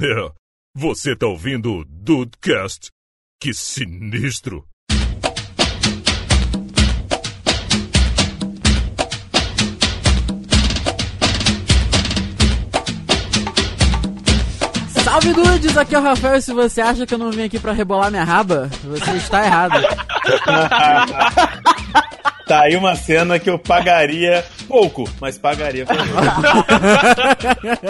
É, você tá ouvindo o Dudecast? Que sinistro! Salve Dudes, aqui é o Rafael e se você acha que eu não vim aqui pra rebolar minha raba, você está errado. Tá aí uma cena que eu pagaria pouco, mas pagaria.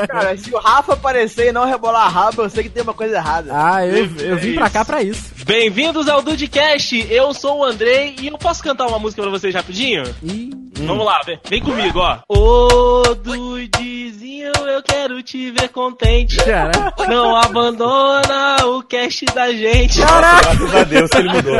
Cara, se o Rafa aparecer e não rebolar a raba, eu sei que tem uma coisa errada. Ah, eu, eu vim pra cá pra isso. Bem-vindos ao Dudecast, eu sou o Andrei e eu posso cantar uma música pra vocês rapidinho? Ih, Vamos lá, vem, vem comigo, ó. Ô Dudizinho, eu quero te ver contente. cara. Não abandona o cast da gente. Graças a Deus que ele mudou.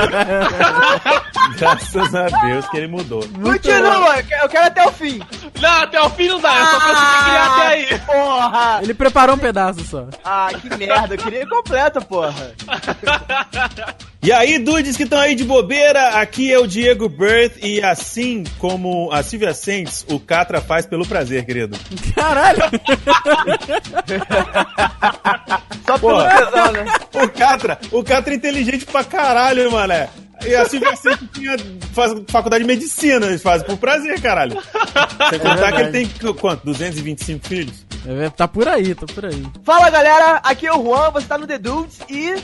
Graças a Deus que ele mudou. Continua, eu quero- eu quero até o fim. Não, até o fim não dá, eu só consegui criar até aí. Porra! Ele preparou um pedaço só. Ah, que merda, eu queria ir completo, porra. E aí, dudes que estão aí de bobeira, aqui é o Diego Birth e assim como a Silvia Sentes, o Catra faz pelo prazer, querido. Caralho! Só pelo Porra. tesão, né? O Catra, o Catra é inteligente pra caralho, mané. E a Silvia Sentes tinha, faz faculdade de medicina, eles fazem por prazer, caralho. Sem contar que ele tem, quanto, 225 filhos? É, Tá por aí, tá por aí. Fala galera, aqui é o Juan, você tá no The Dudes e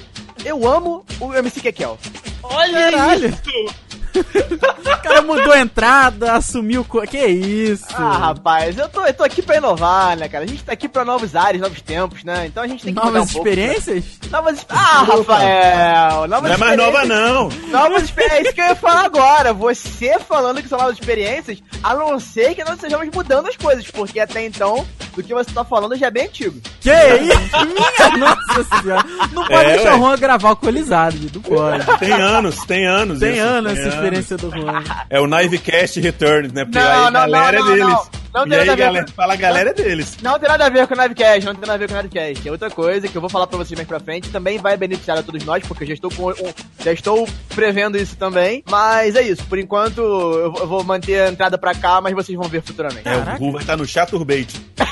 eu amo o MC Kekel. Olha Caralho. isso. O cara mudou a entrada, assumiu. Co... Que isso? Ah, rapaz, eu tô, eu tô aqui pra inovar, né, cara? A gente tá aqui pra novos ares, novos tempos, né? Então a gente tem que mudar Novas um pouco, experiências? né? Novas Ah, Rafael! Novas Não é mais nova, experiências. não. Novas experiências, é isso que eu ia falar agora. Você falando que são novas experiências, a não ser que nós estejamos mudando as coisas, porque até então, do que você tá falando já é bem antigo. Que isso? Minha nossa senhora. Não pode É, deixar ué. o Juan gravar alcoolizado, não pode. Tem anos, tem anos. Tem isso, anos essa anos. experiência do Juan. É o Knivecast Returns, né? Porque Não, aí a não, galera não, é deles. não, não. Não e tem aí nada a ver galera, com- fala a galera é deles. Não tem nada a ver com o Navecast, não tem nada a ver com o Navecast. É outra coisa que eu vou falar pra vocês mais pra frente. Também vai beneficiar a todos nós, porque eu já estou, com, um- já estou prevendo isso também. Mas é isso. Por enquanto, eu vou- manter a entrada pra cá, mas vocês vão ver futuramente. É, o Ru vai estar no Chaturbate.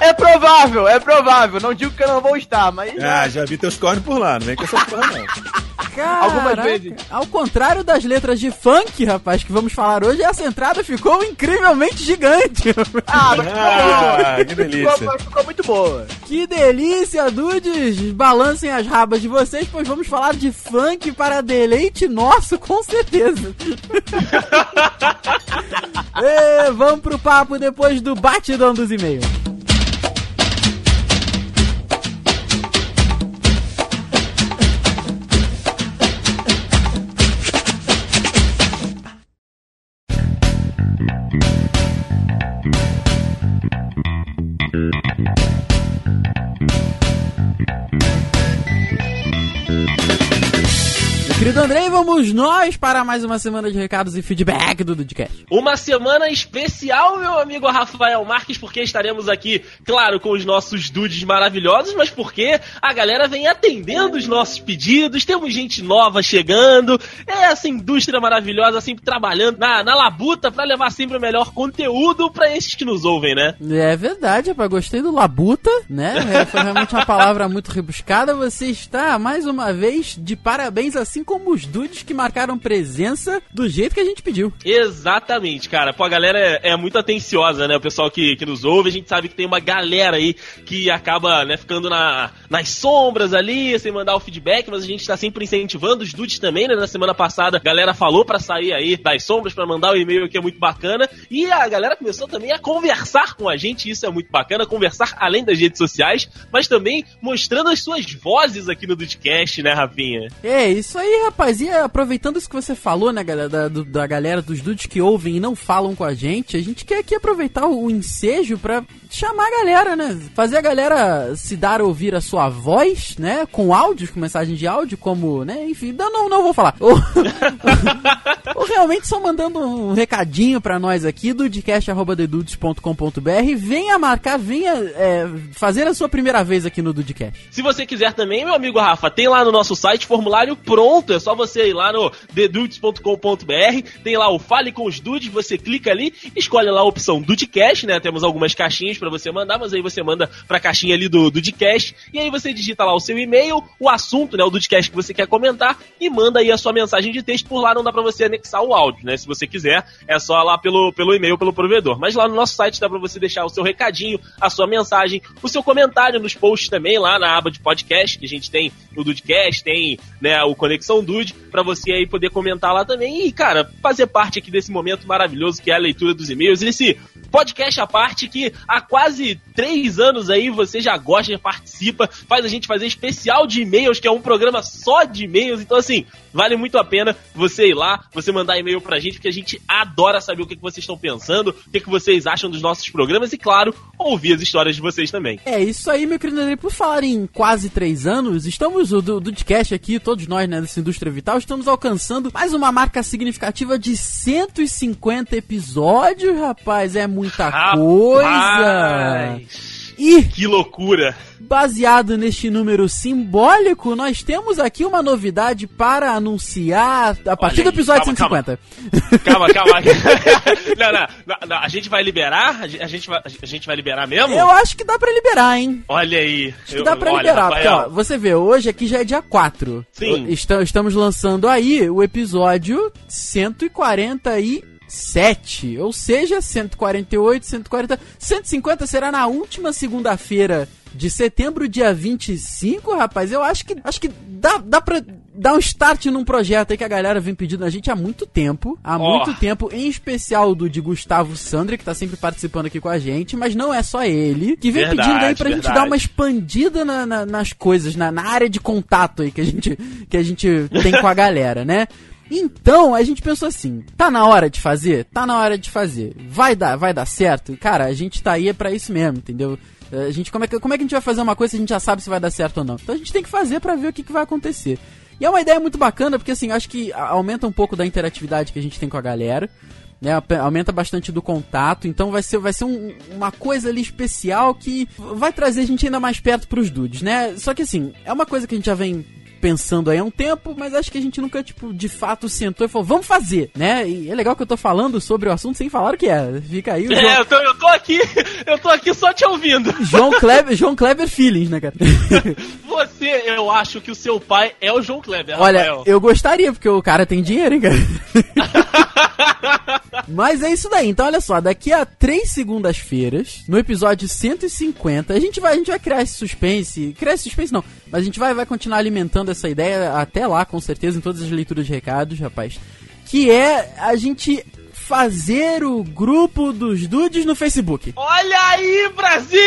É provável, é provável. Não digo que eu não vou estar, mas. Ah, já vi teus cornos por lá, não vem com essa porra não. Algumas Caraca, vezes. Ao contrário das letras de funk, rapaz, que vamos falar hoje, essa entrada ficou incrivelmente gigante. Ah, mas Ah, que ficou, delícia. ficou, ficou muito boa. que delícia, dudes! Balancem as rabas de vocês, pois vamos falar de funk para deleite nosso, com certeza. e vamos pro papo depois do batidão dos e-mails. Meu querido Andrei, vamos nós para mais uma semana de recados e feedback do Dudcast. Uma semana especial, meu amigo Rafael Marques, porque estaremos aqui, claro, com os nossos dudes maravilhosos, mas porque a galera vem atendendo os nossos pedidos, temos gente nova chegando, é essa indústria maravilhosa sempre trabalhando na, na labuta pra levar sempre o melhor conteúdo pra esses que nos ouvem, né? É verdade, rapaz, gostei do labuta, né? É, Foi realmente uma palavra muito rebuscada. Você está, mais uma vez, de parabéns, assim como os dudes que marcaram presença do jeito que a gente pediu. Exatamente, cara. Pô, a galera é, é muito atenciosa, né? O pessoal que, que nos ouve, a gente sabe que tem uma galera aí que acaba, né, ficando na, nas sombras ali, sem mandar o feedback, mas a gente tá sempre incentivando os dudes também, né? Na semana passada, a galera falou pra sair aí das sombras, pra mandar o e-mail que é muito bacana. E a galera começou também a conversar com a gente, isso é muito bacana, conversar além das redes sociais, mas também mostrando as suas vozes aqui no Dudcast, né, Rafinha? É, isso aí, rapaz. E aproveitando isso que você falou, né, galera, da, da galera, dos dudes que ouvem e não falam com a gente, a gente quer aqui aproveitar o, o ensejo pra chamar a galera, né? Fazer a galera se dar a ouvir a sua voz, né? Com áudios, com mensagem de áudio, como, né? Enfim, não, não, não vou falar. Ou, ou realmente só mandando um recadinho pra nós aqui, dudcast.dedudes.com.br. Venha marcar, venha é, fazer a sua primeira vez aqui no Dudcast. Se você quiser também, meu amigo Rafa, tem lá no nosso site formulário pronto, é só você ir lá no thedudes.com.br, tem lá o Fale com os Dudes, você clica ali, escolhe lá a opção Dudecast, né? Temos algumas caixinhas para você mandar, mas aí você manda pra caixinha ali do Dudecast, e aí você digita lá o seu e-mail, o assunto, né, o Dudecast que você quer comentar, e manda aí a sua mensagem de texto, por lá não dá pra você anexar o áudio, né? Se você quiser, é só lá pelo, pelo e-mail, pelo provedor. Mas lá no nosso site dá pra você deixar o seu recadinho, a sua mensagem, o seu comentário nos posts também, lá na aba de podcast, que a gente tem o Dudecast, tem né, o Conexão Dude, pra você aí poder comentar lá também e, cara, fazer parte aqui desse momento maravilhoso que é a leitura dos e-mails, esse podcast à parte que há quase três anos aí você já gosta, já participa, faz a gente fazer especial de e-mails, que é um programa só de e-mails, então assim, vale muito a pena você ir lá, você mandar e-mail pra gente, porque a gente adora saber o que, que vocês estão pensando, o que, que vocês acham dos nossos programas e, claro, ouvir as histórias de vocês também. É isso aí, meu querido André. Por falar em quase três anos, estamos, do Dudcast aqui, todos nós, né, dessa indústria vital, estamos alcançando mais uma marca significativa de 150 episódios, rapaz. É muita coisa. E Que loucura! Baseado neste número simbólico, nós temos aqui uma novidade para anunciar a partir Olha do aí, episódio calma, 150. Calma, calma. não, não, não, não, a gente vai liberar? A gente- vai, a gente vai liberar mesmo? Eu acho que dá pra liberar, hein? Olha aí. Acho que dá pra liberar, porque ó, você vê, hoje aqui já é dia 4. Sim. Esta- Estamos lançando aí o episódio 147. Ou seja, 148, 140. 150 será na última segunda-feira de setembro, dia 25, rapaz. Eu acho que acho que dá, dá pra dar um start num projeto aí que a galera vem pedindo a gente há muito tempo. Há Ó. muito tempo, em especial do de Gustavo Sandri, que tá sempre participando aqui com a gente, mas não é só ele, que vem Verdade, pedindo aí pra gente verdade. dar uma expandida na- na- nas coisas, na, na área de contato aí que a gente, que a gente tem com a galera, né? Então, a gente pensou assim, tá na hora de fazer? Tá na hora de fazer. Vai dar, vai dar certo? Cara, a gente tá aí é pra isso mesmo, entendeu? A gente, como, é que, como é que a gente vai fazer uma coisa se a gente já sabe se vai dar certo ou não? Então a gente tem que fazer pra ver o que, que vai acontecer. E é uma ideia muito bacana, porque assim, acho que aumenta um pouco da interatividade que a gente tem com a galera né, aumenta bastante do contato, então vai ser, vai ser um- uma coisa ali especial que vai trazer a gente ainda mais perto pros dudes, né? Só que assim, é uma coisa que a gente já vem pensando aí há um tempo, mas acho que a gente nunca, tipo, de fato sentou e falou, vamos fazer, né? E é legal que eu tô falando sobre o assunto sem falar o que é. Fica aí o É, João, eu tô, eu tô aqui, eu tô aqui só te ouvindo. João Kleber, João Kleber Feelings, né, cara? Você, eu acho que o seu pai é o João Kleber, Olha, Rafael. eu gostaria, porque o cara tem dinheiro, hein, cara? Mas é isso daí. Então, olha só, daqui a três segundas-feiras, no episódio 150, a gente vai, a gente vai criar esse suspense. Criar esse suspense não, mas a gente vai, vai continuar alimentando essa ideia até lá, com certeza, em todas as leituras de recados, rapaz. Que é a gente fazer o grupo dos dudes no Facebook. Olha aí, Brasil!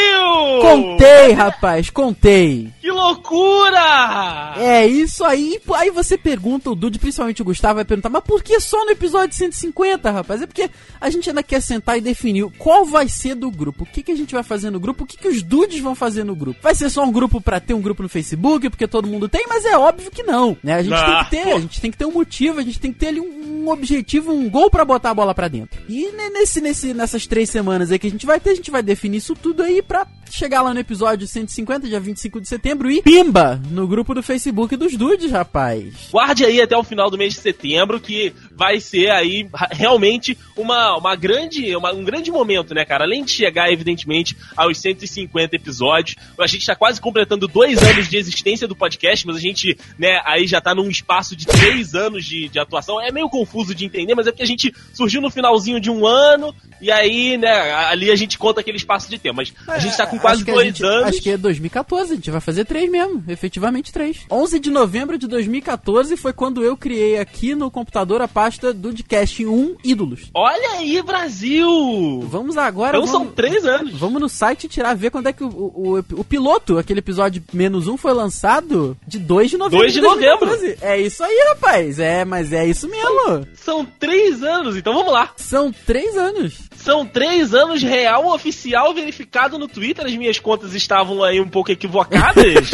Contei, rapaz, contei. Que loucura! É isso aí. Aí você pergunta, o Dude, principalmente o Gustavo, vai perguntar, mas por que só no episódio 150, rapaz? É porque a gente ainda quer sentar e definir qual vai ser do grupo. O que, que a gente vai fazer no grupo? O que, que os Dudes vão fazer no grupo? Vai ser só um grupo pra ter um grupo no Facebook, porque todo mundo tem, mas é óbvio que não, né? A gente Ah, tem que ter, pô. a gente tem que ter um motivo, a gente tem que ter ali um, um objetivo, um gol pra botar a bola pra dentro. E ne- nesse, nesse, nessas três semanas aí que a gente vai ter, a gente vai definir isso tudo aí pra chegar lá no episódio 150, dia 25 de setembro, e pimba! No grupo do Facebook dos Dudes, rapaz. Guarde aí até o final do mês de setembro, que vai ser aí realmente uma, uma grande, uma- um grande momento, né, cara? Além de chegar, evidentemente, aos 150 episódios, a gente tá quase completando dois anos de existência do podcast, mas a gente, né, aí já tá num espaço de três anos de, de atuação. É meio confuso de entender, mas é porque a gente surgiu no finalzinho de um ano, e aí, né, ali a gente conta aquele espaço de tempo. Mas a gente tá com quase Acho que a dois gente- anos. Acho que é 2014, a gente vai fazer três mesmo, efetivamente três. 11 de novembro de 2014 foi quando eu criei aqui no computador a pasta do Dcast 1 Ídolos. Olha aí, Brasil! Vamos agora. Então são vamos, três anos. vamos no site tirar, ver quando é que o, o, o- o piloto, aquele episódio menos um, foi lançado de 2 de novembro. 2 de novembro. 2014. É isso aí, rapaz. É, mas é isso mesmo. São três anos, então vamos lá. São três anos. São três anos real, oficial, verificado no Twitter. As minhas contas estavam aí um pouco equivocadas.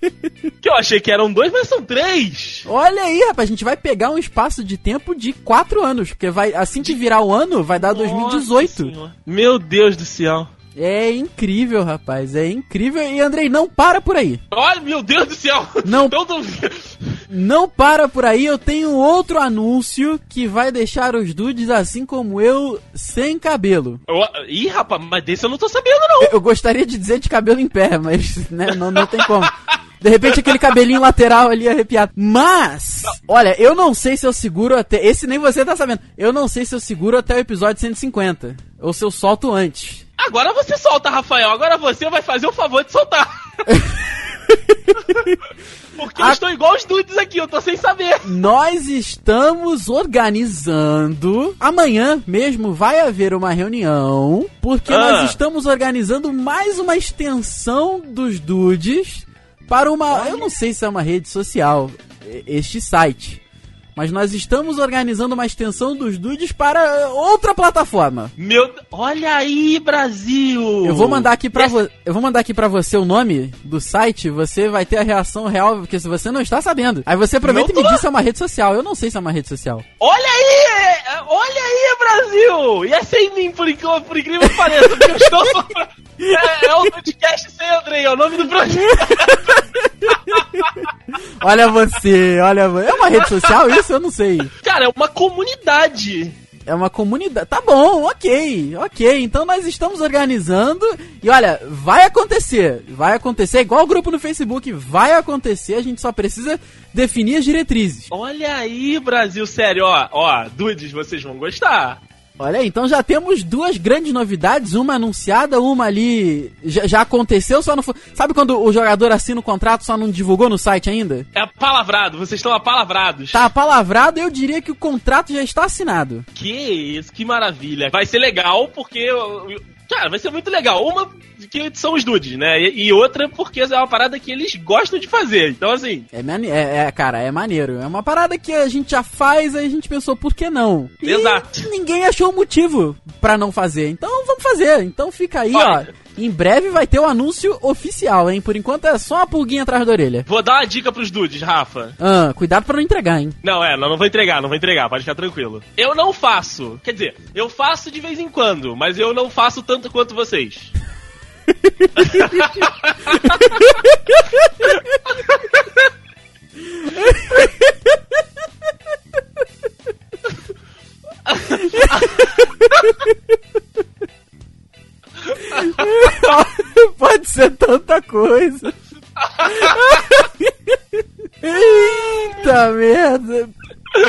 que eu achei que eram dois, mas são três. Olha aí, rapaz, a gente vai pegar um espaço de tempo de quatro anos, porque vai assim que virar o ano, vai dar 2018. Nossa Senhora. Meu Deus do céu. É incrível, rapaz, é incrível. E Andrei, não para por aí. Olha, meu Deus do céu. Não. Então, tô- Não para por aí, eu tenho outro anúncio que vai deixar os dudes assim como eu, sem cabelo. Eu- Ih, rapaz, mas desse eu não tô sabendo, não. Eu gostaria de dizer de cabelo em pé, mas né, não, não tem como. De repente aquele cabelinho lateral ali arrepiado. Mas, olha, eu não sei se eu seguro até. Esse nem você tá sabendo. Eu não sei se eu seguro até o episódio 150. Ou se eu solto antes. Agora você solta, Rafael. Agora você vai fazer o favor de soltar. Porque eu A- estou igual os dudes aqui, eu tô sem saber. Nós estamos organizando. Amanhã mesmo vai haver uma reunião. Porque Ah. nós estamos organizando mais uma extensão dos dudes para uma. Eu não sei se é uma rede social, este site. Mas nós estamos organizando uma extensão dos dudes para outra plataforma. Meu, olha aí, Brasil. Eu vou mandar aqui para vo... eu vou mandar aqui para você o nome do site, você vai ter a reação real, porque se você não está sabendo. Aí você aproveita e me diz se é uma rede social. Eu não sei se é uma rede social. Olha aí, é, olha aí, Brasil. E é sem mim, por, incrível- por incrível que pareça, porque eu estou... É, é o podcast sem Andrei, é o nome do projeto. Olha você, olha É uma rede social isso? Eu não sei. Cara, é uma comunidade. É uma comunidade. Tá bom, ok, ok. Então nós estamos organizando. E olha, vai acontecer. Vai acontecer, igual o grupo no Facebook. Vai acontecer, a gente só precisa definir as diretrizes. Olha aí, Brasil, sério, ó, ó, dudes, vocês vão gostar. Olha aí, então já temos duas grandes novidades, uma anunciada, uma ali já, já aconteceu, só não foi. Sabe quando o jogador assina o contrato só não divulgou no site ainda? É palavrado, vocês estão apalavrados. Tá palavrado, eu diria que o contrato já está assinado. Que isso, que maravilha. Vai ser legal porque. Cara, vai ser muito legal. Uma que são os dudes, né? E, e outra porque é uma parada que eles gostam de fazer. Então, assim, É, é, é, cara, é maneiro. É uma parada que a gente já faz, aí a gente pensou, por que não? E Exato. ninguém achou motivo pra não fazer. Então vamos fazer. Então fica aí, Olha. ó. Em breve vai ter o anúncio oficial, hein? Por enquanto é só uma pulguinha atrás da orelha. vou dar uma dica pros dudes, Rafa. Ah, cuidado pra não entregar, hein? Não, é, não, não vou entregar, não vou entregar, pode ficar tranquilo. Eu não faço. Quer dizer, eu faço de vez em quando, mas eu não faço tanto quanto vocês. Pode ser tanta coisa. Eita merda.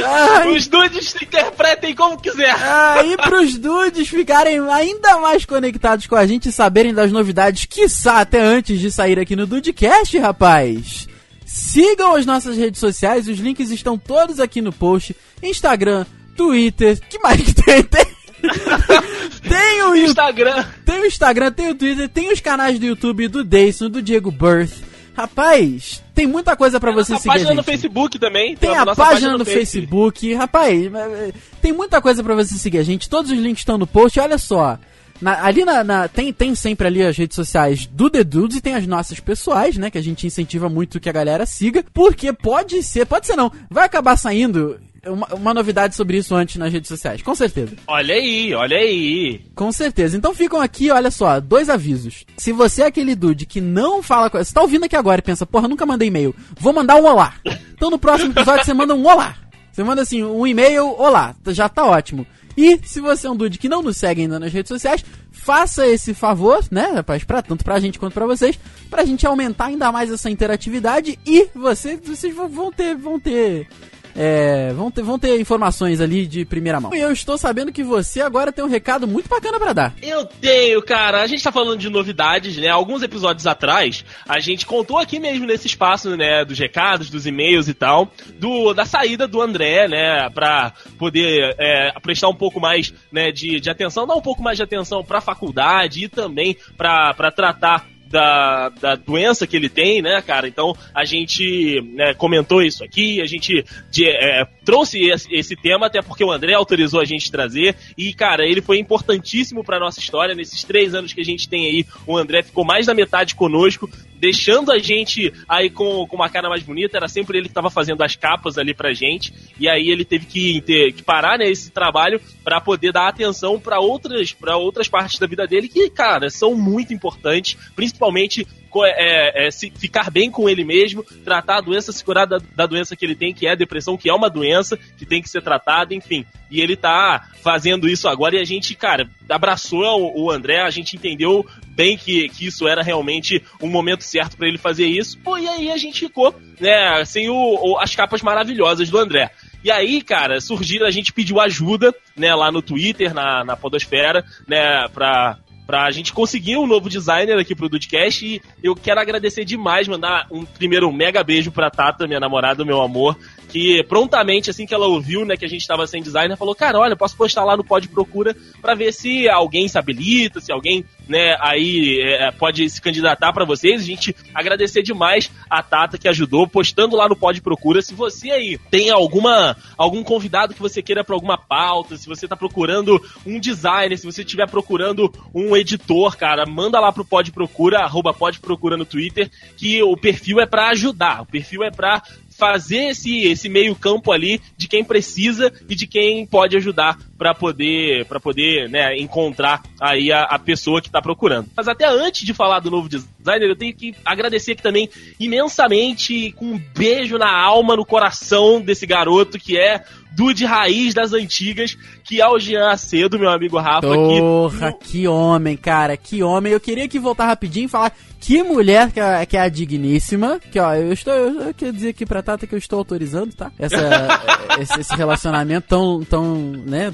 Ai, Os dudes se interpretem como quiser. Aí pros dudes ficarem ainda mais conectados com a gente e saberem das novidades, quiçá até antes de sair aqui no Dudecast, rapaz. Sigam as nossas redes sociais, os links estão todos aqui no post. Instagram, Twitter, que mais que tem? Tem, tem o. Instagram. Tem o Instagram, tem o Twitter, tem os canais do YouTube do Dayson, do Diego Birth. Rapaz, tem muita coisa pra você seguir. a página no. Facebook também. Tem a página no Face. Facebook. Rapaz, é, tem muita coisa pra você seguir a gente. Todos os links estão no post. Olha só. na- ali na, na- tem, tem sempre ali as redes sociais do The Dudes e tem as nossas pessoais, né? Que a gente incentiva muito que a galera siga. Porque pode ser, pode ser não. Vai acabar saindo uma, uma novidade sobre isso antes nas redes sociais. Com certeza. Olha aí, olha aí. Com certeza. Então ficam aqui, olha só, dois avisos. Se você é aquele dude que não fala com. Você tá ouvindo aqui agora e pensa, porra, nunca mandei e-mail. Vou mandar um olá. Então no próximo episódio você manda um olá. Você manda assim, um e-mail, olá. Já tá ótimo. E se você é um dude que não nos segue ainda nas redes sociais, faça esse favor, né, rapaz, pra, tanto pra gente quanto pra vocês, pra gente aumentar ainda mais essa interatividade e você, vocês vão- vão ter, vão ter é, vão, ter, vão ter informações ali de primeira mão. E eu estou sabendo que você agora tem um recado muito bacana pra dar. Eu tenho, cara. A gente tá falando de novidades, né? Alguns episódios atrás, a gente contou aqui mesmo nesse espaço, né? Dos recados, dos e-mails e tal, do, da saída do André, né? Pra poder é, prestar um pouco mais né, de, de atenção, dar um pouco mais de atenção pra faculdade e também pra, pra tratar da, da doença que ele tem, né, cara? Então a gente né, comentou isso aqui, a gente de- é, trouxe esse, esse tema até porque o André autorizou a gente trazer e, cara, ele foi importantíssimo pra nossa história nesses três anos que a gente tem aí. O André ficou mais da metade conosco, deixando a gente aí com, com uma cara mais bonita. Era sempre ele que tava fazendo as capas ali pra gente e aí ele teve que, ter, que parar né, esse trabalho pra poder dar atenção pra outras para outras partes da vida dele que, cara, são muito importantes, principalmente é, é, se ficar bem com ele mesmo, tratar a doença, se curar da, da doença que ele tem, que é a depressão, que é uma doença que tem que ser tratada, enfim. E ele tá fazendo isso agora e a gente, cara, abraçou o, o André, a gente entendeu bem que, que isso era realmente um momento certo pra ele fazer isso. Pô, e aí a gente ficou, né, sem o, o- as capas maravilhosas do André. E aí, cara, surgiram, a gente pediu ajuda, né, lá no Twitter, na, na Podosfera, né, pra, pra gente conseguir um novo designer aqui pro Dudcast. E eu quero agradecer demais, mandar um primeiro um mega beijo pra Tata, minha namorada, meu amor, que prontamente, assim que ela ouviu, né, que a gente tava sem designer, falou, cara, olha, posso postar lá no Pod Procura pra ver se alguém se habilita, se alguém, né, aí é, pode se candidatar pra vocês. A gente agradecer demais a Tata que ajudou, postando lá no Pod Procura. Se você aí tem alguma algum convidado que você queira pra alguma pauta, se você tá procurando um designer, se você estiver procurando um editor, cara, manda lá pro Pod Procura, arroba Pod Procura no Twitter, que o perfil é pra ajudar, o perfil é pra fazer esse, esse meio campo ali de quem precisa e de quem pode ajudar para poder para poder né, encontrar aí a, a pessoa que está procurando. Mas até antes de falar do novo designer, eu tenho que agradecer aqui também imensamente com um beijo na alma, no coração desse garoto que é Dude Raiz das Antigas, que é o Jean Acedo, meu amigo Rafa. Porra, que, que homem, cara, que homem. Eu queria que voltar rapidinho e falar que mulher que é, que é a digníssima. Que ó, eu estou. Eu, eu quero dizer aqui pra Tata que eu estou autorizando, tá? Essa, esse, esse relacionamento tão, tão, né,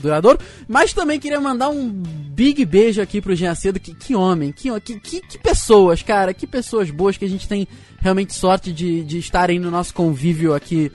Mas também queria mandar um big beijo aqui pro Jean Cedo. Que, que homem, que, que, que, que pessoas, cara, que pessoas boas que a gente tem realmente sorte de, de estarem no nosso convívio aqui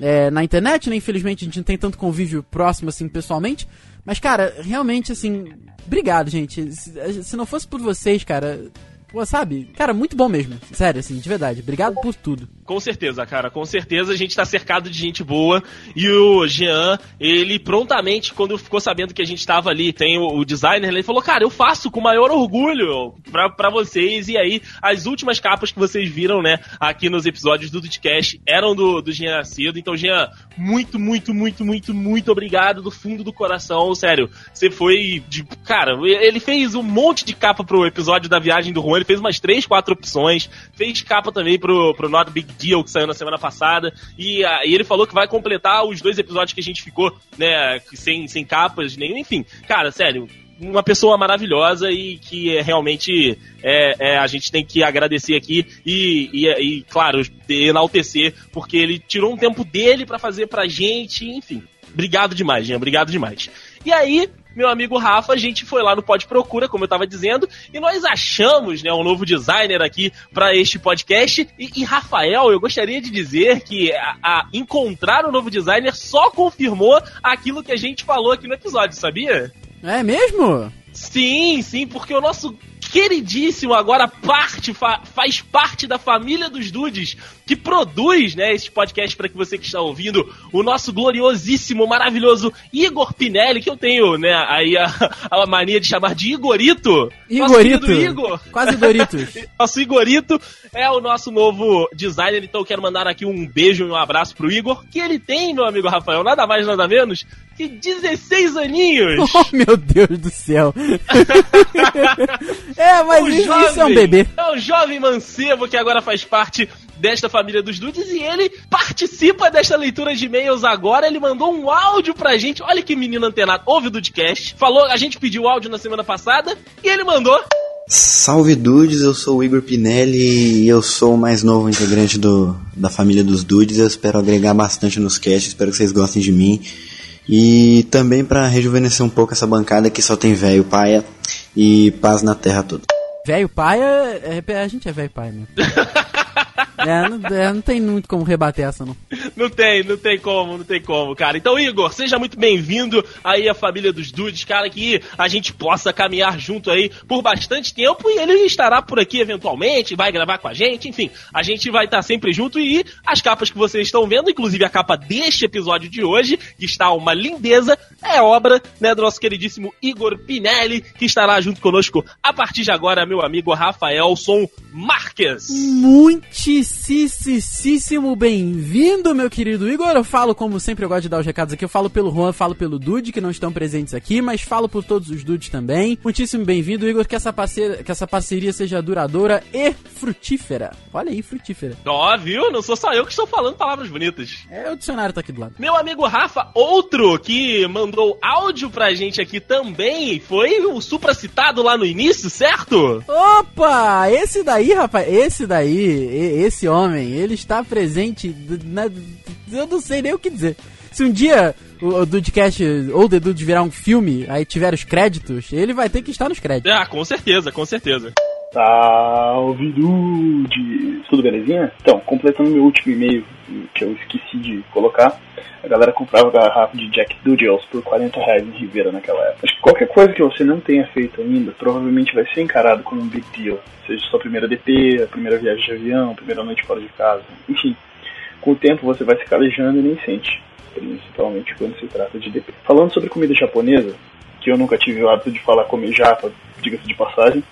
é, na internet, né? Infelizmente a gente não tem tanto convívio próximo assim pessoalmente. Mas, cara, realmente, assim, obrigado, gente. Se, se não fosse por vocês, cara. Pô, sabe? Cara, muito bom mesmo. Sério, assim, de verdade. Obrigado por tudo. Com certeza, cara, com certeza a gente tá cercado de gente boa e o Jean, ele prontamente, quando ficou sabendo que a gente tava ali, tem o, o designer, ele falou, cara, eu faço com o maior orgulho pra, pra vocês. E aí, as últimas capas que vocês viram, né, aqui nos episódios do Dudcast eram do, do Jean Acedo. Então, Jean, muito, muito, muito, muito, muito obrigado do fundo do coração, sério. Você foi de. Cara, ele fez um monte de capa pro episódio da viagem do Juan, ele fez umas três, quatro opções, fez capa também pro, pro Not Big Deal, que saiu na semana passada, e, ah, e ele falou que vai completar os dois episódios que a gente ficou, né, sem, sem capas, nenhum, enfim. Cara, sério, uma pessoa maravilhosa e que é, realmente é, é, a gente tem que agradecer aqui e, e, e, claro, enaltecer, porque ele tirou um tempo dele para fazer pra gente, enfim. Obrigado demais, Jean, obrigado demais. E aí, meu amigo Rafa, a gente foi lá no Pod Procura, como eu tava dizendo, e nós achamos, né, um novo designer aqui para este podcast. E, e, Rafael, eu gostaria de dizer que a, a encontrar o um novo designer só confirmou aquilo que a gente falou aqui no episódio, sabia? É mesmo? Sim, sim, porque o nosso queridíssimo agora parte fa faz parte da família dos dudes que produz, né, este podcast para que você que está ouvindo, o nosso gloriosíssimo, maravilhoso Igor Pinelli, que eu tenho, né, aí a, a mania de chamar de Igorito. Igorito. Igor. Quase Doritos. nosso Igorito é o nosso novo designer, então eu quero mandar aqui um beijo e um abraço pro Igor, que ele tem, meu amigo Rafael, nada mais nada menos que 16 aninhos. Oh, meu Deus do céu. é, mas isso, jovem, isso é um bebê. É um jovem mancebo que agora faz parte desta família dos dudes e ele participa desta leitura de e-mails agora. Ele mandou um áudio pra gente. Olha que menino antenado. Ouve o Dudcast. Falou, a gente pediu o áudio na semana passada e ele mandou. Salve Dudes, eu sou o Igor Pinelli e eu sou o mais novo integrante do, da família dos Dudes. Eu espero agregar bastante nos casts, espero que vocês gostem de mim. E também para rejuvenescer um pouco essa bancada que só tem velho paia e paz na terra toda. Velho paia, é, é, a gente é velho paia mesmo. É não, é, não, tem muito como rebater essa, não. Não tem, não tem como, não tem como, cara. Então, Igor, seja muito bem-vindo aí à família dos Dudes, cara, que a gente possa caminhar junto aí por bastante tempo e ele estará por aqui eventualmente, vai gravar com a gente, enfim, a gente vai estar sempre junto e as capas que vocês estão vendo, inclusive a capa deste episódio de hoje, que está uma lindeza, é obra, né, do nosso queridíssimo Igor Pinelli, que estará junto conosco a partir de agora, meu amigo Rafaelson Marques. Muitíssimo Muitíssimo bem-vindo, meu querido Igor. Eu falo, como sempre, eu gosto de dar os recados aqui. Eu falo pelo Juan, falo pelo Dude, que não estão presentes aqui, mas falo por todos os Dudes também. Muitíssimo bem-vindo, Igor. Que essa, parceira, que essa parceria seja duradoura e frutífera. Olha aí, frutífera. Ó, viu? Não sou só eu que estou falando palavras bonitas. É, o dicionário tá aqui do lado. Meu amigo Rafa, outro que mandou áudio pra gente aqui também, foi o supracitado lá no início, certo? Opa! Esse daí, rapaz, esse daí, e- esse homem, ele está presente na, eu não sei nem o que dizer. Se um dia o, o Dudecast ou o The Dude virar um filme, aí tiver os créditos, ele vai ter que estar nos créditos. Ah, com certeza, com certeza. Salve Dude! Tudo belezinha? Então, completando meu último e-mail que eu esqueci de colocar, a galera comprava garrafa de Jack Daniels por 40 reais em Ribeira naquela época. Acho que qualquer coisa que você não tenha feito ainda, provavelmente vai ser encarado como um big deal. Seja sua primeira DP, a primeira viagem de avião, a primeira noite fora de casa, enfim. Com o tempo você vai se calejando e nem sente, principalmente quando se trata de DP. Falando sobre comida japonesa, que eu nunca tive o hábito de falar comer japa, diga-se de passagem,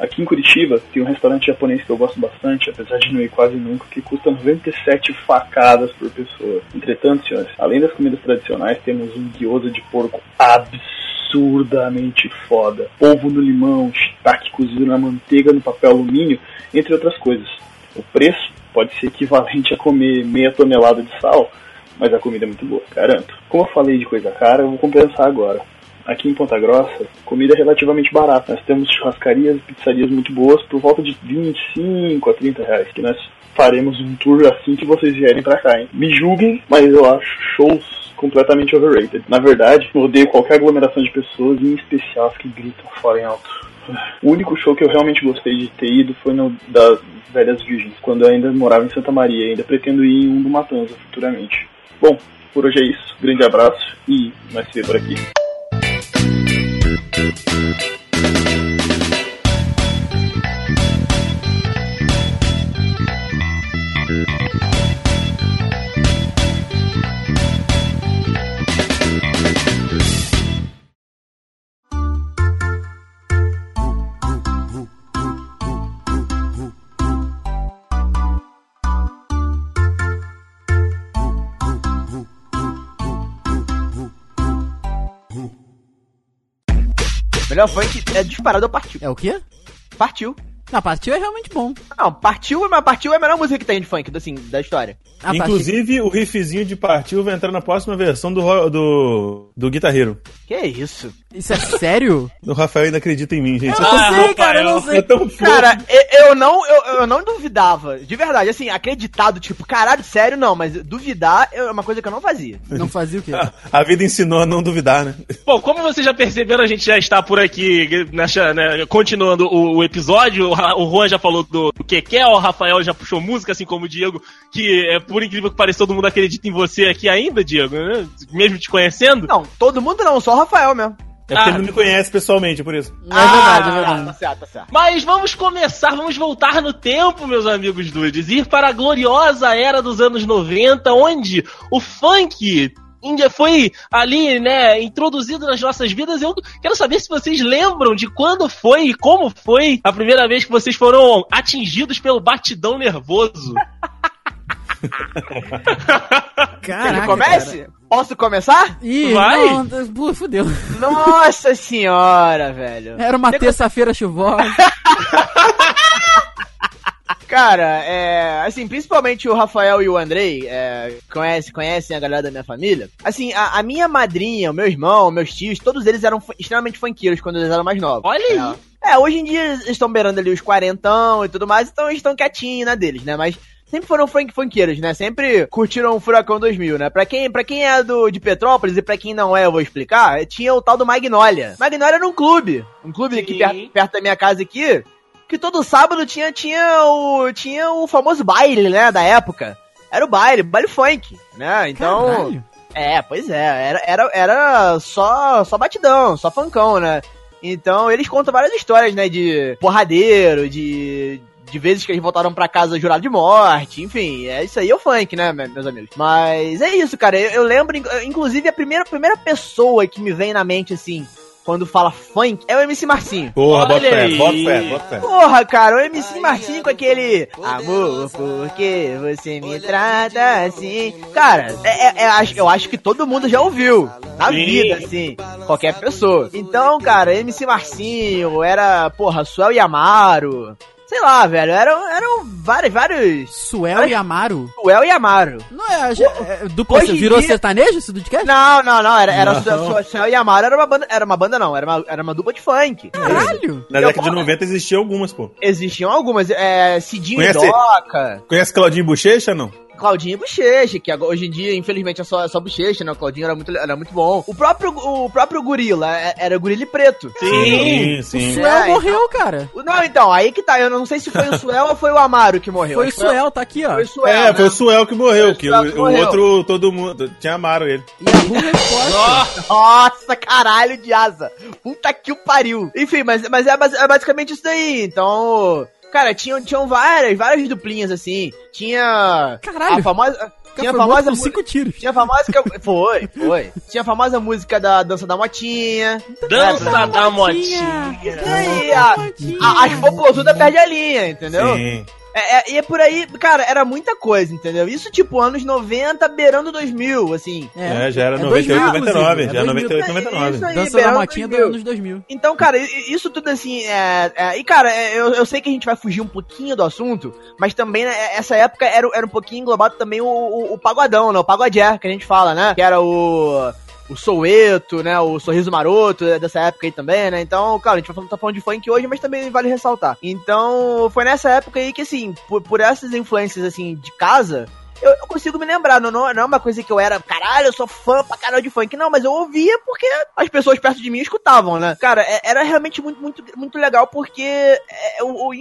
Aqui em Curitiba tem um restaurante japonês que eu gosto bastante, apesar de não ir quase nunca, que custa 97 facadas por pessoa. Entretanto, senhores, além das comidas tradicionais, temos um gyoza de porco absurdamente foda. Polvo no limão, shiitake cozido na manteiga no papel alumínio, entre outras coisas. O preço pode ser equivalente a comer meia tonelada de sal, mas a comida é muito boa, garanto. Como eu falei de coisa cara, eu vou compensar agora. Aqui em Ponta Grossa, comida é relativamente barata. Nós temos churrascarias e pizzarias muito boas por volta de 25 a 30 reais. Que nós faremos um tour assim que vocês vierem pra cá, hein? Me julguem, mas eu acho shows completamente overrated. Na verdade, eu odeio qualquer aglomeração de pessoas, e em especial as que gritam fora em alto. O único show que eu realmente gostei de ter ido foi no das Velhas Virgens, quando eu ainda morava em Santa Maria. Ainda pretendo ir em um do Matanza futuramente. Bom, por hoje é isso. Grande abraço e nós se vê por aqui. Thank you. Melhor funk é disparado, partiu. É o quê? Partiu. Na partiu é realmente bom. Não, partiu, mas partiu é a melhor música que tem de funk, assim, da história. A Inclusive, o riffzinho de partiu vai entrar na próxima versão do, do, do Guitar Hero. Que é isso? partiu- Isso é sério? O Rafael ainda acredita em mim, gente. Eu não sei, cara, eu não sei. É. Cara, eu não, eu, eu não duvidava. De verdade, assim, acreditado, tipo, caralho, sério, não, mas duvidar é uma coisa que eu não fazia. Não fazia o quê? A vida ensinou a não duvidar, né? Bom, como vocês já perceberam, a gente já está por aqui, nessa, né, continuando o, o episódio. O, Juan já falou do, do que quer, o Rafael já puxou música, assim como o Diego, que é por incrível que pareça, todo mundo acredita em você aqui ainda, Diego, né? mesmo te conhecendo. Não, todo mundo não, só o Rafael mesmo. É porque Ah. ele não me conhece pessoalmente, por isso. É verdade, é Ah, verdade. Tá certo, tá certo. Mas vamos começar, vamos voltar no tempo, meus amigos dudes, ir para a gloriosa era dos anos 90, onde o funk ainda foi ali, né, introduzido nas nossas vidas. Eu quero saber se vocês lembram de quando foi e como foi a primeira vez que vocês foram atingidos pelo batidão nervoso. Quer que Caraca, comece? Posso começar? Ih, Vai? não, fudeu. Nossa senhora, velho. Era uma terça-feira chuvosa. Cara, é. Assim, principalmente o Rafael e o Andrei, é, conhece, conhecem a galera da minha família. Assim, a, a minha madrinha, o meu irmão, meus tios, todos eles eram extremamente funkeiros quando eles eram mais novos. Olha aí. É, hoje em dia eles estão beirando ali os quarentão e tudo mais, então eles estão quietinhos na deles, né? Mas sempre foram funk funkeiros, né? Sempre curtiram o Furacão 2000, né? Pra quem, pra quem é do, de Petrópolis e pra quem não é, eu vou explicar, tinha o tal do Magnolia. Magnolia era um clube, um clube aqui Sim. perto, perto da minha casa aqui, que todo sábado tinha, tinha, o, tinha o famoso baile, né? Da época. Era o baile, baile funk, né? Então... Caralho. É, pois é, era, era, era só, só batidão, só funkão, né? Então eles contam várias histórias, né? De porradeiro, de. De vezes que eles voltaram pra casa jurado de morte, enfim, é isso aí é o funk, né, me- meus amigos? Mas é isso, cara. Eu, eu lembro, in- inclusive, a primeira, primeira pessoa que me vem na mente, assim, quando fala funk, é o MC Marcinho. Porra, bota fé, bota fé, bota fé. Porra, cara, o MC Marcinho com aquele Amor, por que você me trata assim? Cara, é, é- é- eu acho que todo mundo já ouviu. Na Sim. vida, assim. Qualquer pessoa. Então, cara, MC Marcinho, era, porra, Suel Yamaro. Sei lá, velho, eram, eram vários, vários. Suel e Amaro. Suel e Amaro. Não é, é dupla, você em virou dia- sertanejo esse Dudcast? Não, não, não, era, era Não. Suel, Suel e Amaro era uma banda, era uma banda não, era uma, era uma dupla de funk. Caralho! Na década de 90 existiam algumas, pô. Existiam algumas, é, Cidinho Conhece? e Doca. Conhece Claudinho Bochecha, não? Claudinho e Bochecha, que hoje em dia, infelizmente, é só, é só Bochecha, né? O Claudinho era muito, era muito bom. O próprio, o próprio Gorila é- era Gorila e Preto. Sim. O sim. Suel É, morreu, cara. O- Não, então, aí que tá. Eu não sei se foi o Suel ou foi o Amaro que morreu. Foi o Suel, tá aqui, ó. Foi o Suel. É, né? foi o Suel que morreu, o que Suel o, que o morreu. outro, todo mundo, tinha amaro ele. E a resposta. Nossa, caralho de asa. Puta que o pariu. Enfim, mas, mas é, basi- é basicamente isso daí. Então, cara, tinham, tinham várias, várias duplinhas assim. Tinha Caralho. a famosa. Tinha a famosa cinco tiros. Tinha a famosa. Foi, foi. Tinha a famosa música da dança da motinha. Dança É, da motinha. E aí, a, a, as popozudas perdem a linha, entendeu? Sim. É, é, e é por aí, cara, era muita coisa, entendeu? Isso tipo anos 90, beirando 2000, assim. É, já era é 98, 2000, 99, inclusive, já é 98, 2000. 99. Isso aí, Dança da beirando motinha dos 2000. anos 2000. Então, cara, isso tudo assim, é, é- e cara, é, eu, eu sei que a gente vai fugir um pouquinho do assunto, mas também né, essa época era, era um pouquinho englobado também o, o, o pagodão, né? O pagodé que a gente fala, né? Que era o. O Soueto, né? O Sorriso Maroto é dessa época aí também, né? Então, claro, a gente vai falando, tá falando de funk hoje, mas também vale ressaltar. Então, foi nessa época aí que, assim, por, por essas influências, assim, de casa, eu, eu consigo me lembrar, não, não, não é uma coisa que eu era, caralho, eu sou fã pra caralho de funk, não, mas eu ouvia porque as pessoas perto de mim escutavam, né? Cara, é- era realmente muito, muito, muito legal porque é, o-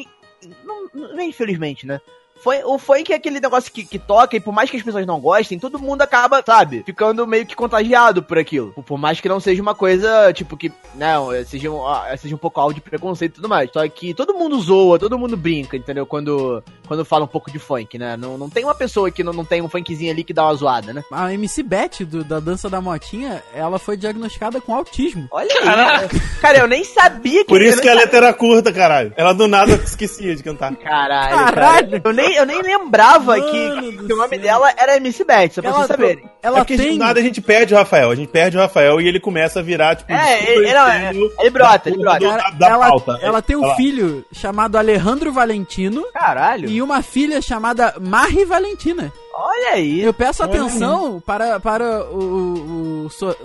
não, não infelizmente, né? Foi, o funk é aquele negócio que, que toca e por mais que as pessoas não gostem, todo mundo acaba, sabe, ficando meio que contagiado por aquilo. Por, por mais que não seja uma coisa, tipo, que, não, seja um, seja um pouco algo de preconceito e tudo mais. Só que todo mundo zoa, todo mundo brinca, entendeu? Quando, quando fala um pouco de funk, né? Não, não tem uma pessoa que não, não tem um funkzinho ali que dá uma zoada, né? A MC Beth, do- da dança da motinha, ela foi diagnosticada com autismo. Olha aí. Cara, eu nem sabia que Por isso que a letra era curta, caralho. Ela do nada esquecia de cantar. Caralho, Caralho. cara. Eu nem, eu nem lembrava Mano que, que o nome céu. dela era MC Beth, só pra Ela, vocês saberem. ela é porque tem. nada a gente perde o Rafael. A gente perde o Rafael e ele começa a virar, tipo, É, ele, não, é, ele brota, ele brota. Cara, da ela, pauta. ela tem um filho chamado Alejandro Valentino Caralho. e uma filha chamada Mari Valentina. Olha aí. Eu peço Olha atenção para, para o, o, o so-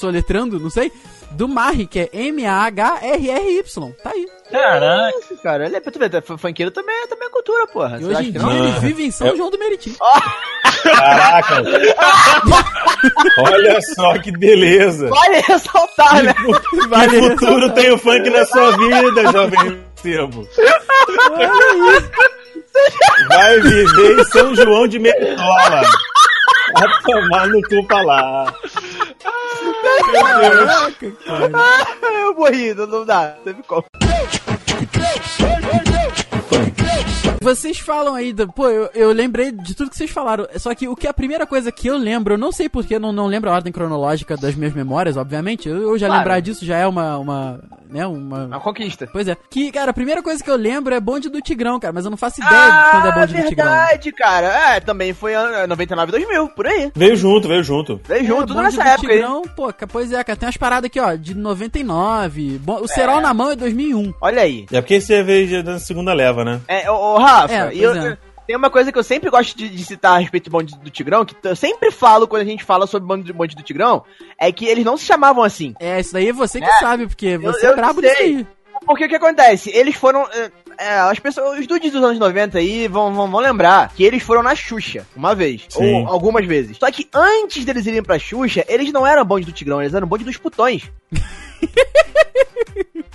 soletrando, não sei, do Mari, que é M-A-H-R-R-Y. Tá aí. Caraca. Cara. Olha, pra tu ver, f- funkeiro também, é- também é cultura, porra. E Você hoje em dia não? eles vivem em São Eu- João do Meriti. Caraca. Olha só que beleza. Vale ressaltar, né? Que futuro tem o funk na sua vida, jovem sebo. Vai viver em São João de Meritola. Vai tomar no cu pra lá. Caraca, cara. Eu morri, não, não dá. Teve como. Vocês falam aí, do, pô, eu, eu lembrei de tudo que vocês falaram. Só que o que a primeira coisa que eu lembro, eu não sei porque, não, não lembro a ordem cronológica das minhas memórias, obviamente. Eu, eu já Claro. lembrar disso já é uma, uma, né, uma... Uma conquista. Pois é. Que, cara, a primeira coisa que eu lembro é bonde do Tigrão, cara, mas eu não faço ideia de quando é bonde do Tigrão. Ah, verdade, cara. É, também foi ano 99 2000, por aí. Veio junto, veio junto. Veio É, junto, tudo bonde nessa do época aí. Tigrão, pô, ca- pois é, cara, tem umas paradas aqui, ó, de 99. Bo- O Serol na mão é 2001. Olha aí. É porque você veio da segunda leva, né? É, ô, ô, Rafa, É, e eu, é. tem uma coisa que eu sempre gosto de, de citar a respeito do bonde do Tigrão, que eu sempre falo quando a gente fala sobre o bonde, do Tigrão, é que eles não se chamavam assim. É, isso daí é você que É, sabe, porque você eu é brabo disso aí. Porque o que acontece? Eles foram. é, as pessoas, os dudes dos anos 90 aí vão, vão, vão lembrar que eles foram na Xuxa uma vez, Sim. ou algumas vezes. Só que antes deles irem pra Xuxa, eles não eram bonde do Tigrão, eles eram bonde dos putões.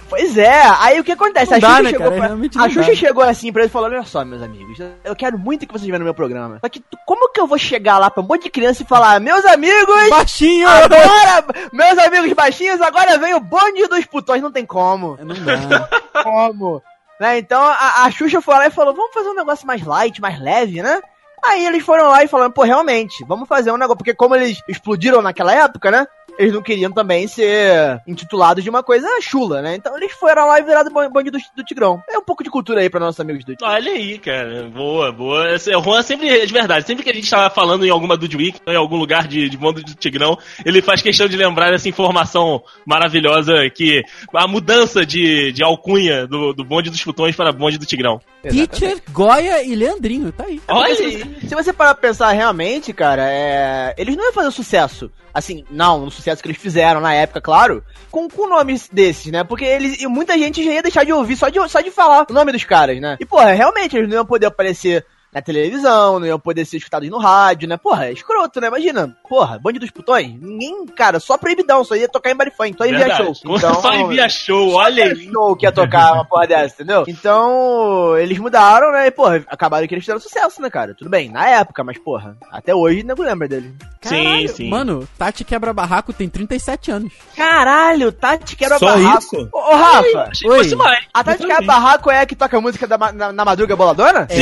Pois é, aí o que acontece? Não a dá, Xuxa, né, chegou, cara? pra- a Xuxa dá. chegou assim pra eles e falou: Olha só, meus amigos, eu quero muito que vocês venham no meu programa. Só que como que eu vou chegar lá pra um monte de criança e falar: Meus amigos, Baixinho! agora, meus amigos baixinhos, agora vem o bonde dos putões. Não tem como Não dá. como. Né? Então a, a Xuxa foi lá e falou: vamos fazer um negócio mais light, mais leve, né? Aí eles foram lá e falaram, pô, realmente, vamos fazer um negócio, porque como eles explodiram naquela época, né? Eles não queriam também ser intitulados de uma coisa chula, né? Então eles foram lá e viraram ban- bandido do, do Tigrão. É um pouco de cultura aí pra nossos amigos do Olha aí, cara. Boa, boa. O Juan sempre, de verdade, sempre que a gente tava falando em alguma Dude Week, em algum lugar de, de mundo do Tigrão, ele faz questão de lembrar essa informação maravilhosa que a mudança de, de alcunha do, do bonde dos putões para bonde do Tigrão. Teacher, Goya e Leandrinho, tá aí. Olha se, aí. se você parar pra pensar realmente, cara, é... eles não iam fazer sucesso. Assim, não, no sucesso que eles fizeram na época, claro, com, com nomes desses, né? Porque eles, e muita gente já ia deixar de ouvir só de, só de falar o nome dos caras, né? E, porra, realmente, eles não iam poder aparecer na televisão, não iam poder ser escutados no rádio, né? Porra, é escroto, né? Imagina, porra, bonde dos putões, ninguém, cara, só proibidão, só ia tocar em bar funk, só via show. Então, Só envia show, olha aí. show que ia tocar uma porra dessa, entendeu? Então, eles mudaram, né? E, porra, acabaram que eles fizeram sucesso, né, cara? Tudo bem, na época, mas, porra, até hoje nego lembra dele. Sim, sim. Mano, Tati Quebra Barraco tem 37 anos. Caralho, Tati quebra Só barraco. isso? Ô, ô, Rafa, Oi. mais. a Tati quebra barraco é a que toca a música da, na, na madruga boladona? Sim.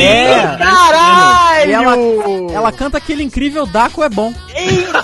Caralho! E ela, ela canta aquele incrível Daco é bom. Eita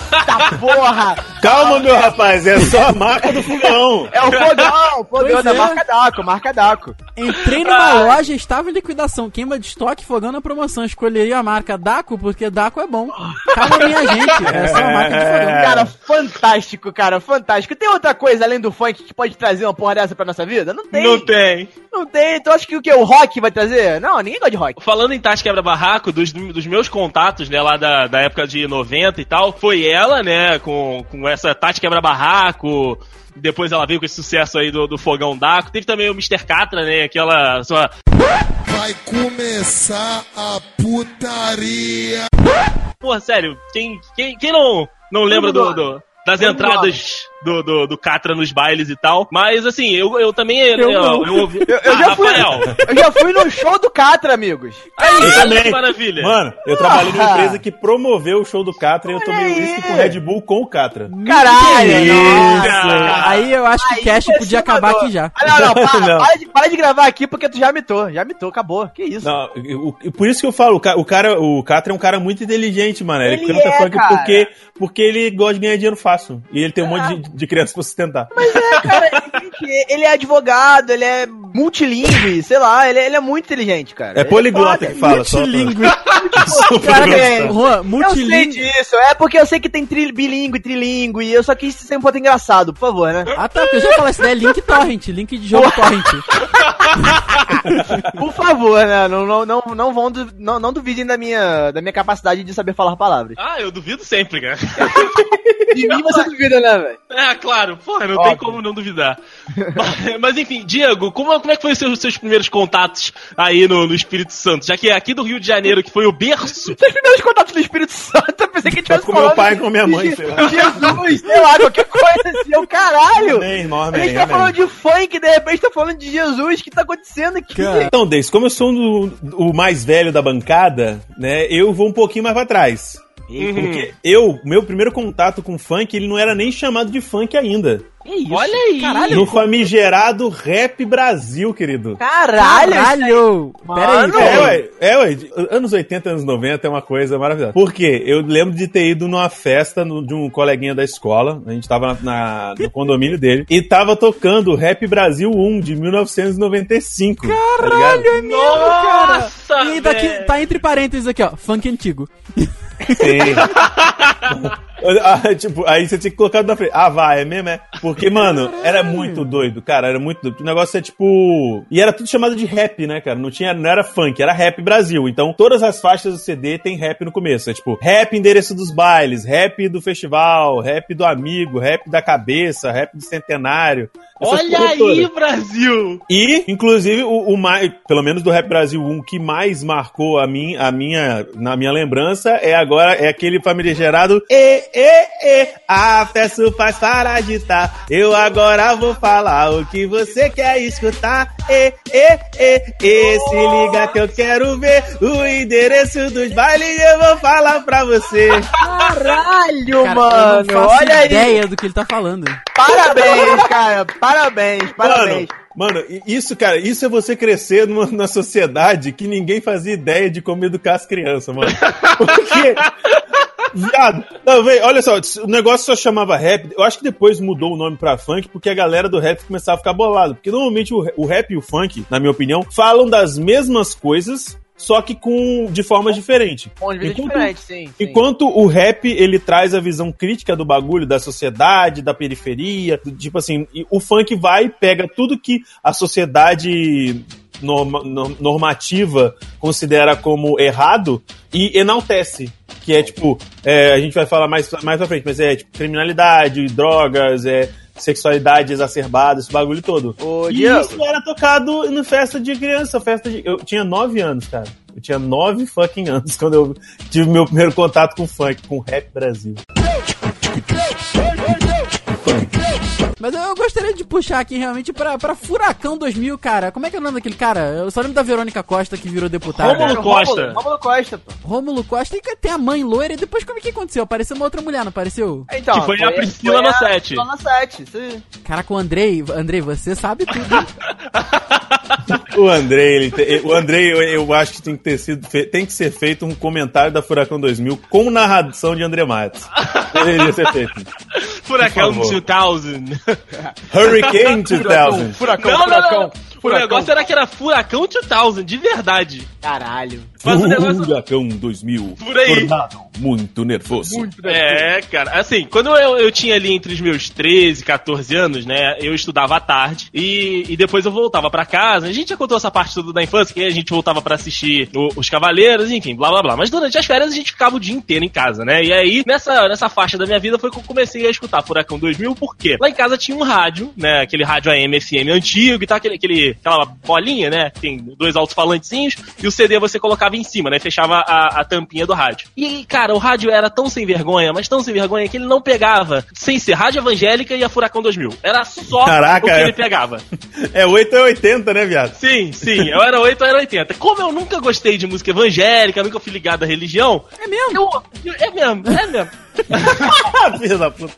porra! Calma, meu rapaz, é só a marca do fogão. É o fogão, o fogão Pois da é. marca Daco, marca Daco. Entrei numa loja, estava em liquidação, queima de estoque, fogão na promoção. Escolheria a marca Daco, porque Daco é bom. Calma, minha gente, é só a marca de fogão. Cara, fantástico, cara, fantástico. Tem outra coisa além do funk que pode trazer uma porra dessa pra nossa vida? Não tem. Não tem. Não tem. Tu acha que o que? O rock vai trazer? Não, ninguém gosta de rock. Falando em Tati Quebra Barraco, dos, dos meus contatos, né, lá da, da época de 90 e tal, foi ela, né, com, com essa Tati Quebra Barraco. Depois ela veio com esse sucesso aí do, do Fogão Daco. Teve também o Mr. Catra, né, aquela sua Vai começar a putaria. Porra, sério, quem, quem, quem não, não lembra do, do- das Vamos entradas do, do, do Catra nos bailes e tal? Mas assim, eu, eu também. Eu, não. eu ouvi. Eu, eu Ah, já fui, Rafael. eu já fui no show do Catra, amigos. Aí, Eu também. que maravilha. Mano, eu trabalhei numa Ah. empresa que promoveu o show do Catra e eu tomei uísque com Red Bull com o Catra. Caralho, nossa. Aí eu acho que Aí o Cash você podia acabar aqui já. Ah, não, não, para, Não. Para, de, para de gravar aqui porque tu já mitou, já mitou, acabou. Que isso? Não, o- o- por isso que eu falo, o ca- o cara, o Catra é um cara muito inteligente, mano. Ele, Ele canta é, funk cara. porque, porque ele gosta de ganhar dinheiro fácil. E ele tem um monte de, de criança pra sustentar. Mas é, cara, gente, ele é advogado, ele é multilingüe, sei lá, ele, ele é muito inteligente, cara. É Ele poliglota que fala. Multilingüe. Só constar. é. Juan, Eu sei multilingüe. disso, é porque eu sei que tem tri, bilíngue, trilingue, e eu só quis ser um pouco engraçado, por favor, né? Ah tá, porque eu já falei, isso daí é link torrent, link de jogo torrent. Por favor, né? Não, não, não, não, vão, du- não, não duvidem da minha, da minha capacidade de saber falar palavras. Ah, eu duvido sempre, cara. De mim você duvida, né, velho? É, claro, porra, não Óbvio. tem como não duvidar. mas, mas, enfim, Diego, como, como é que foi os seus, seus primeiros contatos aí no, no Espírito Santo? Já que é aqui do Rio de Janeiro, que foi o berço. Seus primeiros contatos do Espírito Santo, eu pensei que tivesse com meu pai e com minha mãe, sei lá. Jesus, sei lá, qualquer coisa assim, o caralho! Amém, irmão, A amém, gente tá amém. falando de funk, de repente tá falando de Jesus, que tá acontecendo aqui? Cara. Então, Deis, como eu sou um do- o mais velho da bancada, né, eu vou um pouquinho mais pra trás. Porque eu, meu primeiro contato com funk, ele não era nem chamado de funk ainda. Que isso? Olha aí. Caralho. No famigerado Rap Brasil, querido. Caralho! Caralho! Pera aí, pera É, aí. ué, é, ué, anos 80, anos 90 é uma coisa maravilhosa. Por quê? Eu lembro de ter ido numa festa no- de um coleguinha da escola, a gente tava na, na- no condomínio dele, e tava tocando Rap Brasil 1 de 1995. Caralho, tá ligado? Nossa, E daqui, velho. tá entre parênteses aqui, ó, funk antigo. Sim. Ah, tipo, aí você tinha que colocar na frente. Ah, vai, é mesmo, é? Porque, mano, era muito doido, cara, era muito doido. O negócio é tipo. E era tudo chamado de rap, né, cara? Não, tinha, não era funk, era rap Brasil. Então, todas as faixas do CD tem rap no começo. É tipo, rap endereço dos bailes, rap do festival, rap do amigo, rap da cabeça, rap do centenário. Olha aí. Brasil! E, inclusive, o, o mais, pelo menos do Rap Brasil 1, que mais marcou a, mim, a minha, na minha lembrança é agora, é aquele famigerado E, E, E, a festa faz para agitar. Eu agora vou falar o que você quer escutar. E, E, E, E, se liga que eu quero ver o endereço dos bailes eu vou falar pra você. Caralho, Cara, mano! eu não faço Olha aí! ideia do que ele tá falando. Parabéns, cara! Parabéns, parabéns! Mano, mano, isso, cara, isso é você crescer numa, numa sociedade que ninguém fazia ideia de como educar as crianças, mano. Porque Viado. Não, véi, olha só, o negócio só chamava rap. Eu acho que depois mudou o nome pra funk porque a galera do rap começava a ficar bolado. Porque normalmente o, o rap e o funk, na minha opinião, falam das mesmas coisas, só que com de forma diferente. Com vida Enquanto- diferente, sim. sim. Enquanto o rap, ele traz a visão crítica do bagulho, da sociedade, da periferia, do- tipo assim, o funk vai e pega tudo que a sociedade norma- no- normativa considera como errado e enaltece. Que é tipo, é, a gente vai falar mais, mais pra frente, mas é tipo criminalidade, drogas, é sexualidade exacerbada, esse bagulho todo. Ô, e Diego. isso era tocado em festa de criança, festa de. Eu tinha nove anos, cara. Eu tinha nove fucking anos quando eu tive meu primeiro contato com funk, com rap Brasil. Mas eu gostaria de puxar aqui realmente pra, pra Furacão 2000, cara. Como é que é o nome daquele cara? Eu só lembro da Verônica Costa que virou deputada. Rômulo Costa. Rômulo, Rômulo Costa, pô. Rômulo Costa e tem a mãe loira. E depois como é que aconteceu? Apareceu uma outra mulher, não apareceu? Então, Que foi a Priscila foi a Nossetti. Priscila Nossetti, isso aí. Caraca, o Andrei, Andrei, você sabe tudo. hein? O Andrei, ele te- o Andrei, eu, eu acho que tem que ter sido, fe- tem que ser feito um comentário da Furacão 2000 com narração de André Matos. Deveria ser feito. Furacão Por favor. 2000. Hurricane 2000. Furacão, Não, não, furacão. não. O negócio era que era Furacão 2000, de verdade. Caralho. Mas o negócio... Furacão 2000. Por aí. Tornado muito nervoso. É, cara. Assim, quando eu, eu tinha ali entre os meus 13 e 14 anos, né, eu estudava à tarde e, e depois eu voltava pra casa. A gente já contou essa parte toda da infância, que a gente voltava pra assistir o- os Cavaleiros, enfim, blá blá blá. Mas durante as férias a gente ficava o dia inteiro em casa, né? E aí, nessa, nessa faixa da minha vida foi que eu comecei a escutar Furacão 2000, por quê? Lá em casa tinha um rádio, né, aquele rádio AM, FM antigo e tal, aquele, aquele, aquela bolinha, né, que tem dois alto-falantezinhos e o CD você colocava em cima, né, fechava a, a tampinha do rádio. E, cara, o rádio era tão sem vergonha, mas tão sem vergonha que ele não pegava, sem ser rádio evangélica e a Furacão 2000. Era só Caraca, o que é. ele pegava. É 8 ou 80, né, viado? Sim, sim, eu era 8 ou era 80. Como eu nunca gostei de música evangélica, nunca fui ligado à religião, É mesmo? eu, eu- é mesmo, é mesmo. Filho da puta.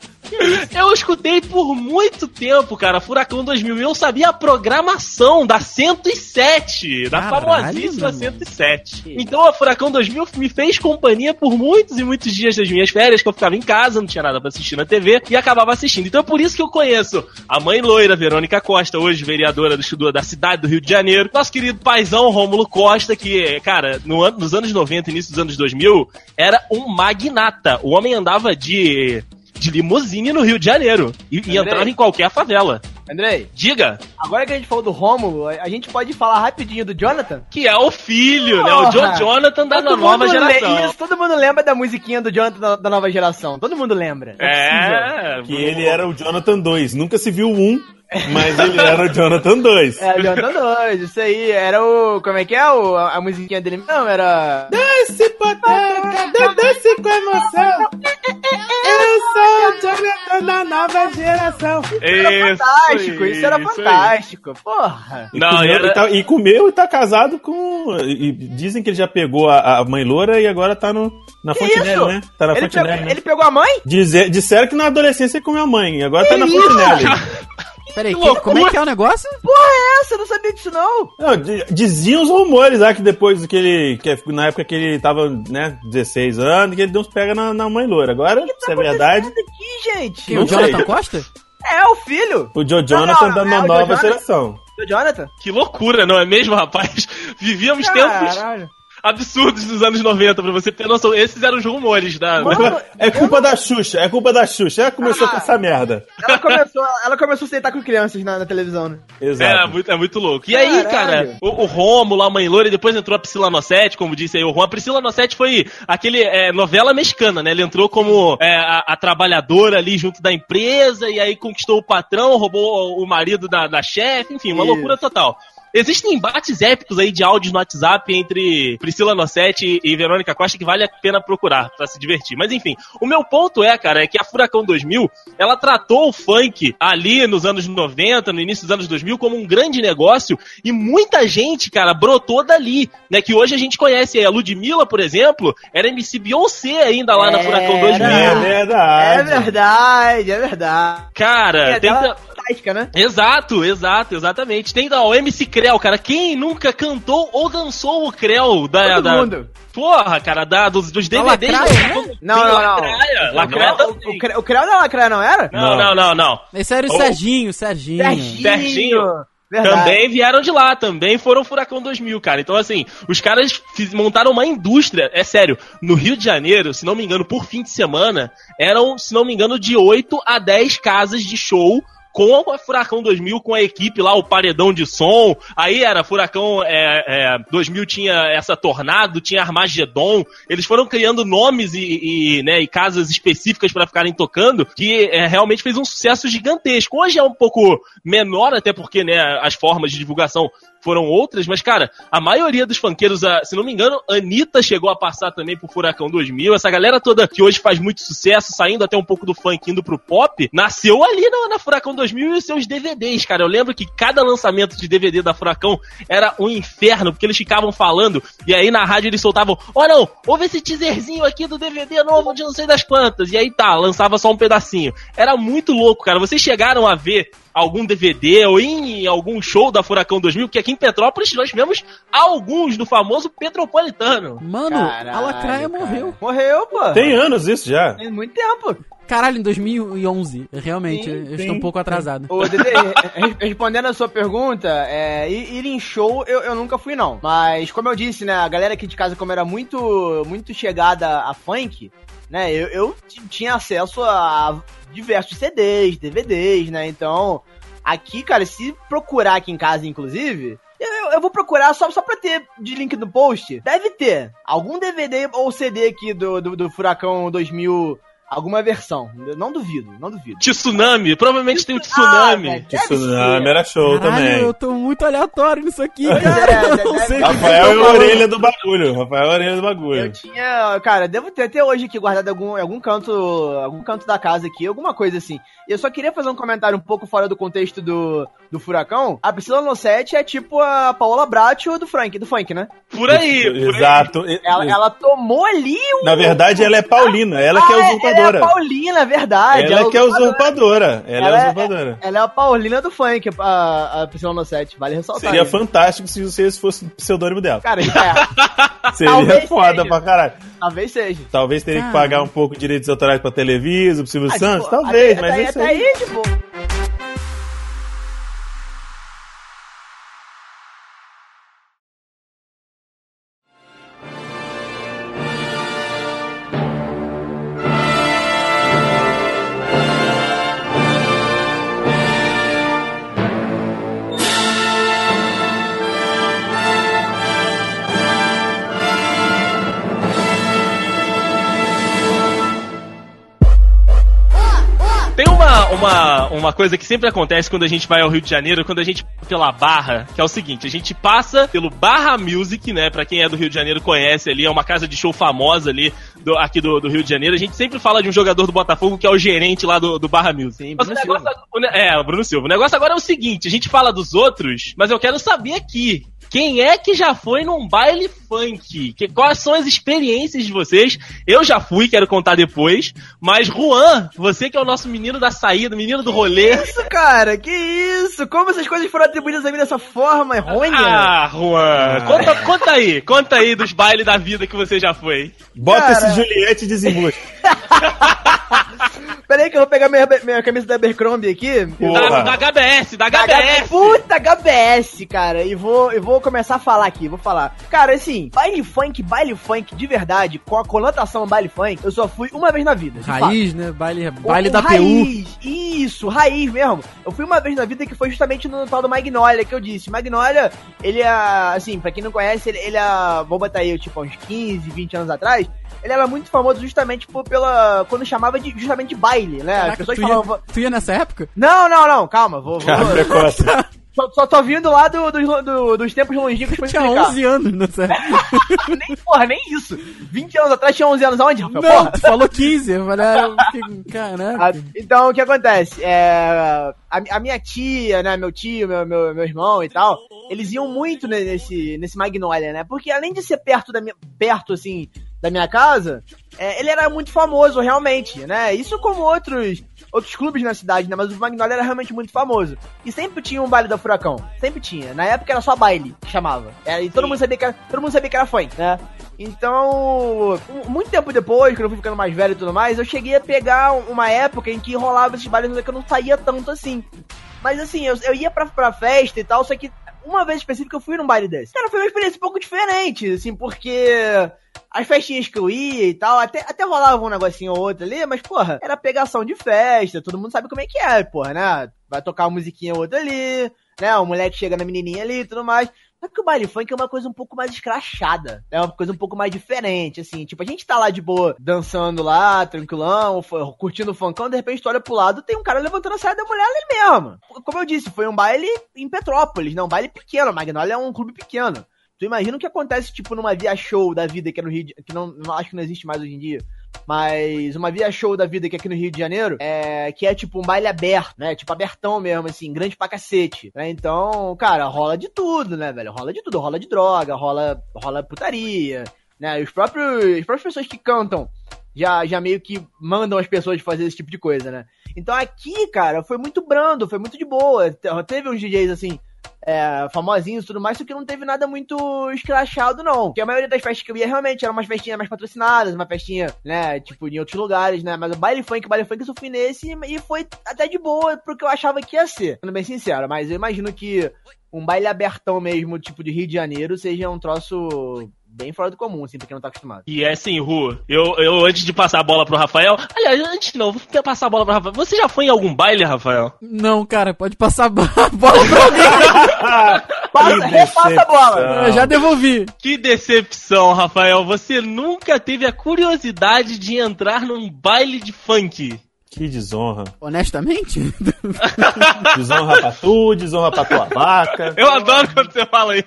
Eu escutei por muito tempo, cara, Furacão 2000 e eu sabia a programação da 107, da Caralho, famosíssima meu irmão. 107. Então a Furacão 2000 me fez companhia por muitos e muitos dias das minhas férias, que eu ficava em casa, não tinha nada pra assistir na TV e acabava assistindo. Então é por isso que eu conheço a mãe loira, Verônica Costa, hoje vereadora do estudo da cidade do Rio de Janeiro, nosso querido paizão Rômulo Costa, que, cara, no an- nos anos 90 início dos anos 2000, era um magnata. O homem andava de de limusine no Rio de Janeiro. E, e entrava em qualquer favela. Andrei, Diga agora que a gente falou do Rômulo, a gente pode falar rapidinho do Jonathan? que é o filho, né? O John. Jonathan da Todo nova mundo geração. Isso, todo mundo lembra da musiquinha do Jonathan da, da nova geração. Todo mundo lembra. Precisa. É, Que ele era o Jonathan 2. Nunca se viu um, mas ele era o Jonathan 2. É, o Jonathan 2, isso aí. Era o. Como é que é? O, a, a musiquinha dele? Não, era. Desce, pateca, desce com emoção. Eu sou o Jonathan da nova geração. Isso, Fantástico, isso, era aí. fantástico. Porra. E, Não, comeu, era- e, tá- e comeu e tá casado com. E, dizem que ele já pegou a, a mãe loura e agora tá no, na Que Fontenelle, isso? né? Tá na Ele Fontenelle, pegou, né? ele pegou a mãe? Dizer- disseram que na adolescência ele comeu a mãe, e agora tá na isso? Fontenelle. Peraí, Que que- como é que é o negócio? Porra, é essa? Eu não sabia disso, não. Não, di- diziam os rumores lá que depois que ele. Que na época que ele tava, né, 16 anos, que ele deu uns pega na, na mãe loura. Agora, se é verdade, aqui, gente. Quem, Não o Jonathan sei. Costa? É o filho o Joe Jonathan não, da é o uma Joe nova Jonathan. geração. do Jonathan. Que loucura, não é mesmo, rapaz? Vivíamos tempos Caralho. Absurdos dos anos 90, pra você ter noção. Esses eram os rumores da. Mano, É culpa da Xuxa, é culpa da Xuxa. Ela começou Ah. com essa merda. Ela começou, ela começou a sentar com crianças na, na televisão, né? É, Exato. muito, é muito louco. E aí, Caralho. cara, o, o Rômulo, a mãe loura, e depois entrou a Priscila Nossetti, como disse aí o Juan. A Priscila Nossetti foi aquele é, novela mexicana, né? Ele entrou como é, a, a trabalhadora ali junto da empresa, e aí conquistou o patrão, roubou o marido da, da chefe, enfim, uma Isso. loucura total. Existem embates épicos aí de áudios no WhatsApp entre Priscila Nossetti e Verônica Costa que vale a pena procurar pra se divertir. Mas enfim, o meu ponto é, cara, é que a Furacão 2000, ela tratou o funk ali nos anos 90, no início dos anos 2000 como um grande negócio e muita gente, cara, brotou dali, né, que hoje a gente conhece aí a Ludmilla, por exemplo, era MC Beyoncé ainda lá na Furacão 2000. É É verdade. verdade, é verdade. Cara, É, tem ela- fantástica, né? Exato, exato, exatamente. Tem ó, o MC Creu, cara. Quem nunca cantou ou dançou o Creu da. Todo da- mundo. Porra, cara, da, dos, dos DVDs. Lacraia, da- né? Não, não, não. Lacraia. Lacraia O, Creu não é Lacraia, não era? Não, não, não, não. Esse era o Oh. Serginho, o Serginho. Serginho. Verdade. Também vieram de lá, também foram Furacão 2000, cara. Então, assim, os caras fiz- montaram uma indústria, é sério, no Rio de Janeiro, se não me engano, por fim de semana, eram, se não me engano, de 8 a 10 casas de show com a Furacão 2000, com a equipe lá, o paredão de som. Aí era Furacão é, é, 2000 tinha essa Tornado, tinha Armagedon. Eles foram criando nomes e, e, né, e casas específicas para ficarem tocando, que é, realmente fez um sucesso gigantesco. Hoje é um pouco menor, até porque né, as formas de divulgação foram outras, mas, cara, a maioria dos funkeiros, se não me engano, Anitta chegou a passar também pro Furacão 2000. Essa galera toda que hoje faz muito sucesso, saindo até um pouco do funk, indo pro pop, nasceu ali na, na Furacão 2000 e os seus DVDs, cara. Eu lembro que cada lançamento de DVD da Furacão era um inferno, porque eles ficavam falando, e aí na rádio eles soltavam: Ó, não, ouve esse teaserzinho aqui do DVD novo de não sei das quantas. E aí tá, lançava só um pedacinho. Era muito louco, cara. Vocês chegaram a ver algum DVD ou em algum show da Furacão 2000, que aqui em Petrópolis nós tivemos alguns do famoso Petropolitano. Mano, Caralho, a Lacraia cara. morreu. Morreu, pô. Tem anos isso já. Tem muito tempo. Caralho, em 2011. Realmente, Sim, eu sim. estou um pouco atrasado. Ô, Dede, re- respondendo a sua pergunta, é, ir, em show eu, eu nunca fui, não. Mas, como eu disse, né, a galera aqui de casa, como era muito, muito chegada a funk, né, eu, eu tinha acesso a diversos CDs, DVDs, né, então, aqui, cara, se procurar aqui em casa, inclusive... Eu, eu vou procurar só, só pra ter de link no post. Deve ter algum DVD ou CD aqui do, do, do Furacão 2000, alguma versão. Eu Não duvido, não duvido. Tsunami, provavelmente tem o Tsunami. Ah, tsunami ser. era show Caralho, também. eu tô muito aleatório nisso aqui, É, cara. Eu não deve- sei Rafael é a orelha do bagulho. Rafael é a orelha do bagulho. Eu tinha, cara, devo ter até hoje aqui guardado algum, algum canto, algum canto da casa aqui, alguma coisa assim. E eu só queria fazer um comentário um pouco fora do contexto do, do furacão. A Priscila Nossetti é tipo a Paola Bracho do Frank, do funk, né? Por aí, por aí. Exato. Ela, ela tomou ali um Na verdade, ela é Paulina. Ela que é Ah, usurpadora. Ela é a Paulina, é verdade. Ela que é usurpadora. Ela é usurpadora. Ela é a Paulina do funk, a, a Priscila Nossetti. Vale ressaltar. Seria fantástico se você fosse o pseudônimo dela. Cara, é, Seria talvez foda seja. pra caralho. talvez seja. Talvez teria que Caralho. pagar um pouco de direitos autorais pra Televisa, pro Silvio Ah, Santos. tipo, Talvez, até, mas até, isso até aí. aí, tipo. Uma, coisa que sempre acontece quando a gente vai ao Rio de Janeiro, quando a gente pela Barra, que é o seguinte, a gente passa pelo Barra Music, né? Pra quem é do Rio de Janeiro conhece ali, é uma casa de show famosa ali, do- aqui do, do Rio de Janeiro. A gente sempre fala de um jogador do Botafogo que é o gerente lá do, do Barra Music. Sim, Mas o Bruno negócio, o ne- é, o Bruno Silva. O negócio agora é o seguinte, a gente fala dos outros, mas eu quero saber aqui, quem é que já foi num baile funk? Que, quais são as experiências de vocês? Eu já fui, quero contar depois. Mas, Juan, você que é o nosso menino da saída, menino do rolê. Isso, cara, que isso? Como essas coisas foram atribuídas a mim dessa forma errônea? Ah, Juan, conta, conta aí, conta aí dos bailes da vida que você já foi. Bota Cara. esse Juliette e desembucha. Pera aí que eu vou pegar minha, minha camisa da Abercrombie aqui. Da, da HBS, da Da HBS. Puta HBS, cara. E vou, e vou começar a falar aqui, vou falar. Cara, assim, baile funk, baile funk de verdade, com a conotação baile funk, eu só fui uma vez na vida. de fato. Raiz, né? Baile, baile o da PU. raiz, Isso, raiz mesmo. Eu fui uma vez na vida que foi justamente no tal do Magnolia que eu disse. Magnolia, ele é, assim, pra quem não conhece, ele, ele é, vou botar aí, tipo, uns 15, 20 anos atrás, ele era muito famoso justamente por, pela, quando chamava de, justamente de baile, né? As Caraca, pessoas tu, ia, falavam, tu ia nessa época? não, não, não, calma, vou, vou Cara, precoce. só, só tô vindo lá do, do- do- dos tempos longínquos pra Tinha explicar. 11 anos nessa época. nem, porra, nem isso. 20 anos atrás tinha 11 anos aonde, Rafael? Não, Porra. tu falou 15. Eu falei, ah, eu fiquei- caraca. Ah, Então, o que acontece? É, a, a minha tia, né, meu tio, meu, meu, meu irmão e tal, eles iam muito ne- nesse, nesse Magnolia, né? Porque além de ser perto da minha, perto, assim, da minha casa, é, ele era muito famoso, realmente, né? Isso como outros outros clubes na cidade, né? Mas o Magnolia era realmente muito famoso. E sempre tinha um baile da Furacão. Sempre tinha. Na época era só baile, que chamava. É, e todo mundo sabia que era, todo mundo sabia que era funk, né? Então, muito tempo depois, quando eu fui ficando mais velho e tudo mais, eu cheguei a pegar uma época em que rolava esses bailes que eu não saía tanto assim. Mas assim, eu, eu ia pra, pra festa e tal, só que uma vez específica eu fui num baile desse. Cara, foi uma experiência um pouco diferente, assim, porque as festinhas que eu ia e tal, até, até rolava um negocinho ou outro ali, mas, porra, era pegação de festa, todo mundo sabe como é que é, porra, né? Vai tocar uma musiquinha ou outra ali, né? O moleque chega na menininha ali e tudo mais. Só que o baile funk é uma coisa um pouco mais escrachada. É uma coisa um pouco mais diferente, assim. Tipo, a gente tá lá de boa, dançando lá, tranquilão, curtindo o funkão, de repente tu olha pro lado, tem um cara levantando a saia da mulher ali mesmo. Como eu disse, foi um baile em Petrópolis, né? Um baile pequeno. Magnolia é um clube pequeno. Tu imagina o que acontece, tipo, numa via show da vida que é no Rio de... que não, não acho que não existe mais hoje em dia. Mas uma via show da vida que é aqui no Rio de Janeiro, é, que é tipo um baile aberto, né? Tipo abertão mesmo, assim, grande pra cacete. Né? Então, cara, rola de tudo, né, velho? Rola de tudo. Rola de droga, rola, rola putaria, né? E os próprios, as próprias pessoas que cantam já, já meio que mandam as pessoas fazer esse tipo de coisa, né? Então aqui, cara, foi muito brando, foi muito de boa. Te- Teve uns DJs assim, é, famosinhos e tudo mais, só que não teve nada muito escrachado, não. Porque a maioria das festas que eu ia realmente eram umas festinhas mais patrocinadas, uma festinha, né, tipo, em outros lugares, né? Mas o baile funk, o baile funk eu fui nesse e foi até de boa porque eu achava que ia ser, sendo bem sincero. Mas eu imagino que um baile abertão mesmo, tipo de Rio de Janeiro, seja um troço bem fora do comum, assim, pra quem não tá acostumado. E é assim, Ru, eu, eu antes de passar a bola pro Rafael. Aliás, antes não, vou passar a bola pro Rafael. Você já foi em algum baile, Rafael? Não, cara, pode passar a bola pra alguém. Passa, repassa a bola! Eu já devolvi. Que decepção, Rafael. Você nunca teve a curiosidade de entrar num baile de funk. Que desonra. Honestamente? Desonra pra tu, desonra pra tua vaca. Eu adoro quando você fala isso.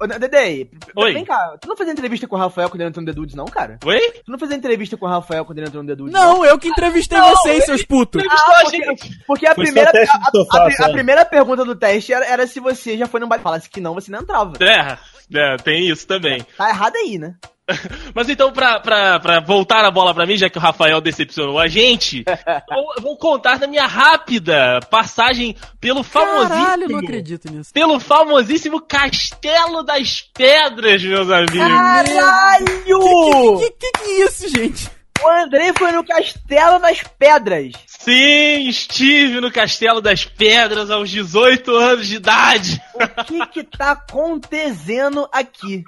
Ô, Dedei, Oi. vem cá, tu não fazia entrevista com o Rafael quando ele entrou no The Dudes, não, cara? Oi? Tu não fazia entrevista com o Rafael quando ele entrou no The Dudes, Não, eu que entrevistei Não, vocês, ele- seus putos. Ah, porque, porque a primeira, a, a- a a primeira pergunta do teste era, era se você já foi num baile. Falasse que não, você não entrava. É, é, tem isso também. Tá errado aí, né? Mas então, pra, pra, pra voltar a bola pra mim, já que o Rafael decepcionou a gente, eu vou contar da minha rápida passagem pelo famosíssimo. Caralho, não acredito nisso. Pelo famosíssimo Castelo das Pedras, meus amigos. Caralho! Que, que que é isso, gente? O Andrei foi no Castelo das Pedras. Sim, estive no Castelo das Pedras aos 18 anos de idade. O que que tá acontecendo aqui?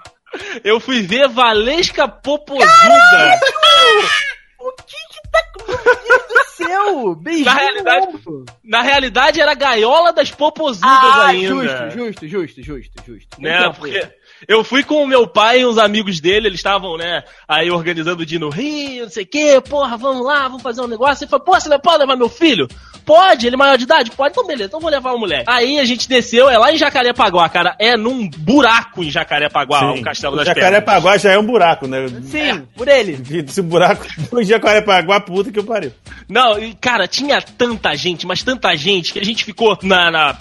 Eu fui ver Valesca Popozuda. O que que tá... Meu Deus do céu! Beijinho Na realidade-. Na realidade, era a gaiola das Popozudas Ah, ainda. justo, justo, justo, justo, justo. né? Porque eu fui com o meu pai e uns amigos dele, eles estavam, né, aí organizando de ir no Rio, não sei o quê, porra, vamos lá, vamos fazer um negócio. Ele falou, pô, você não pode levar meu filho? Pode, ele é maior de idade? Pode, então beleza, então vou levar o moleque. Aí a gente desceu, é lá em Jacarepaguá, cara, é num buraco em Jacarepaguá, o Castelo das Pedras. Jacarepaguá já é um buraco, né? Sim, por ele. Esse buraco do Jacarepaguá, puta que eu pariu. Não, e, cara, tinha tanta gente, mas tanta gente, que a gente ficou na, na-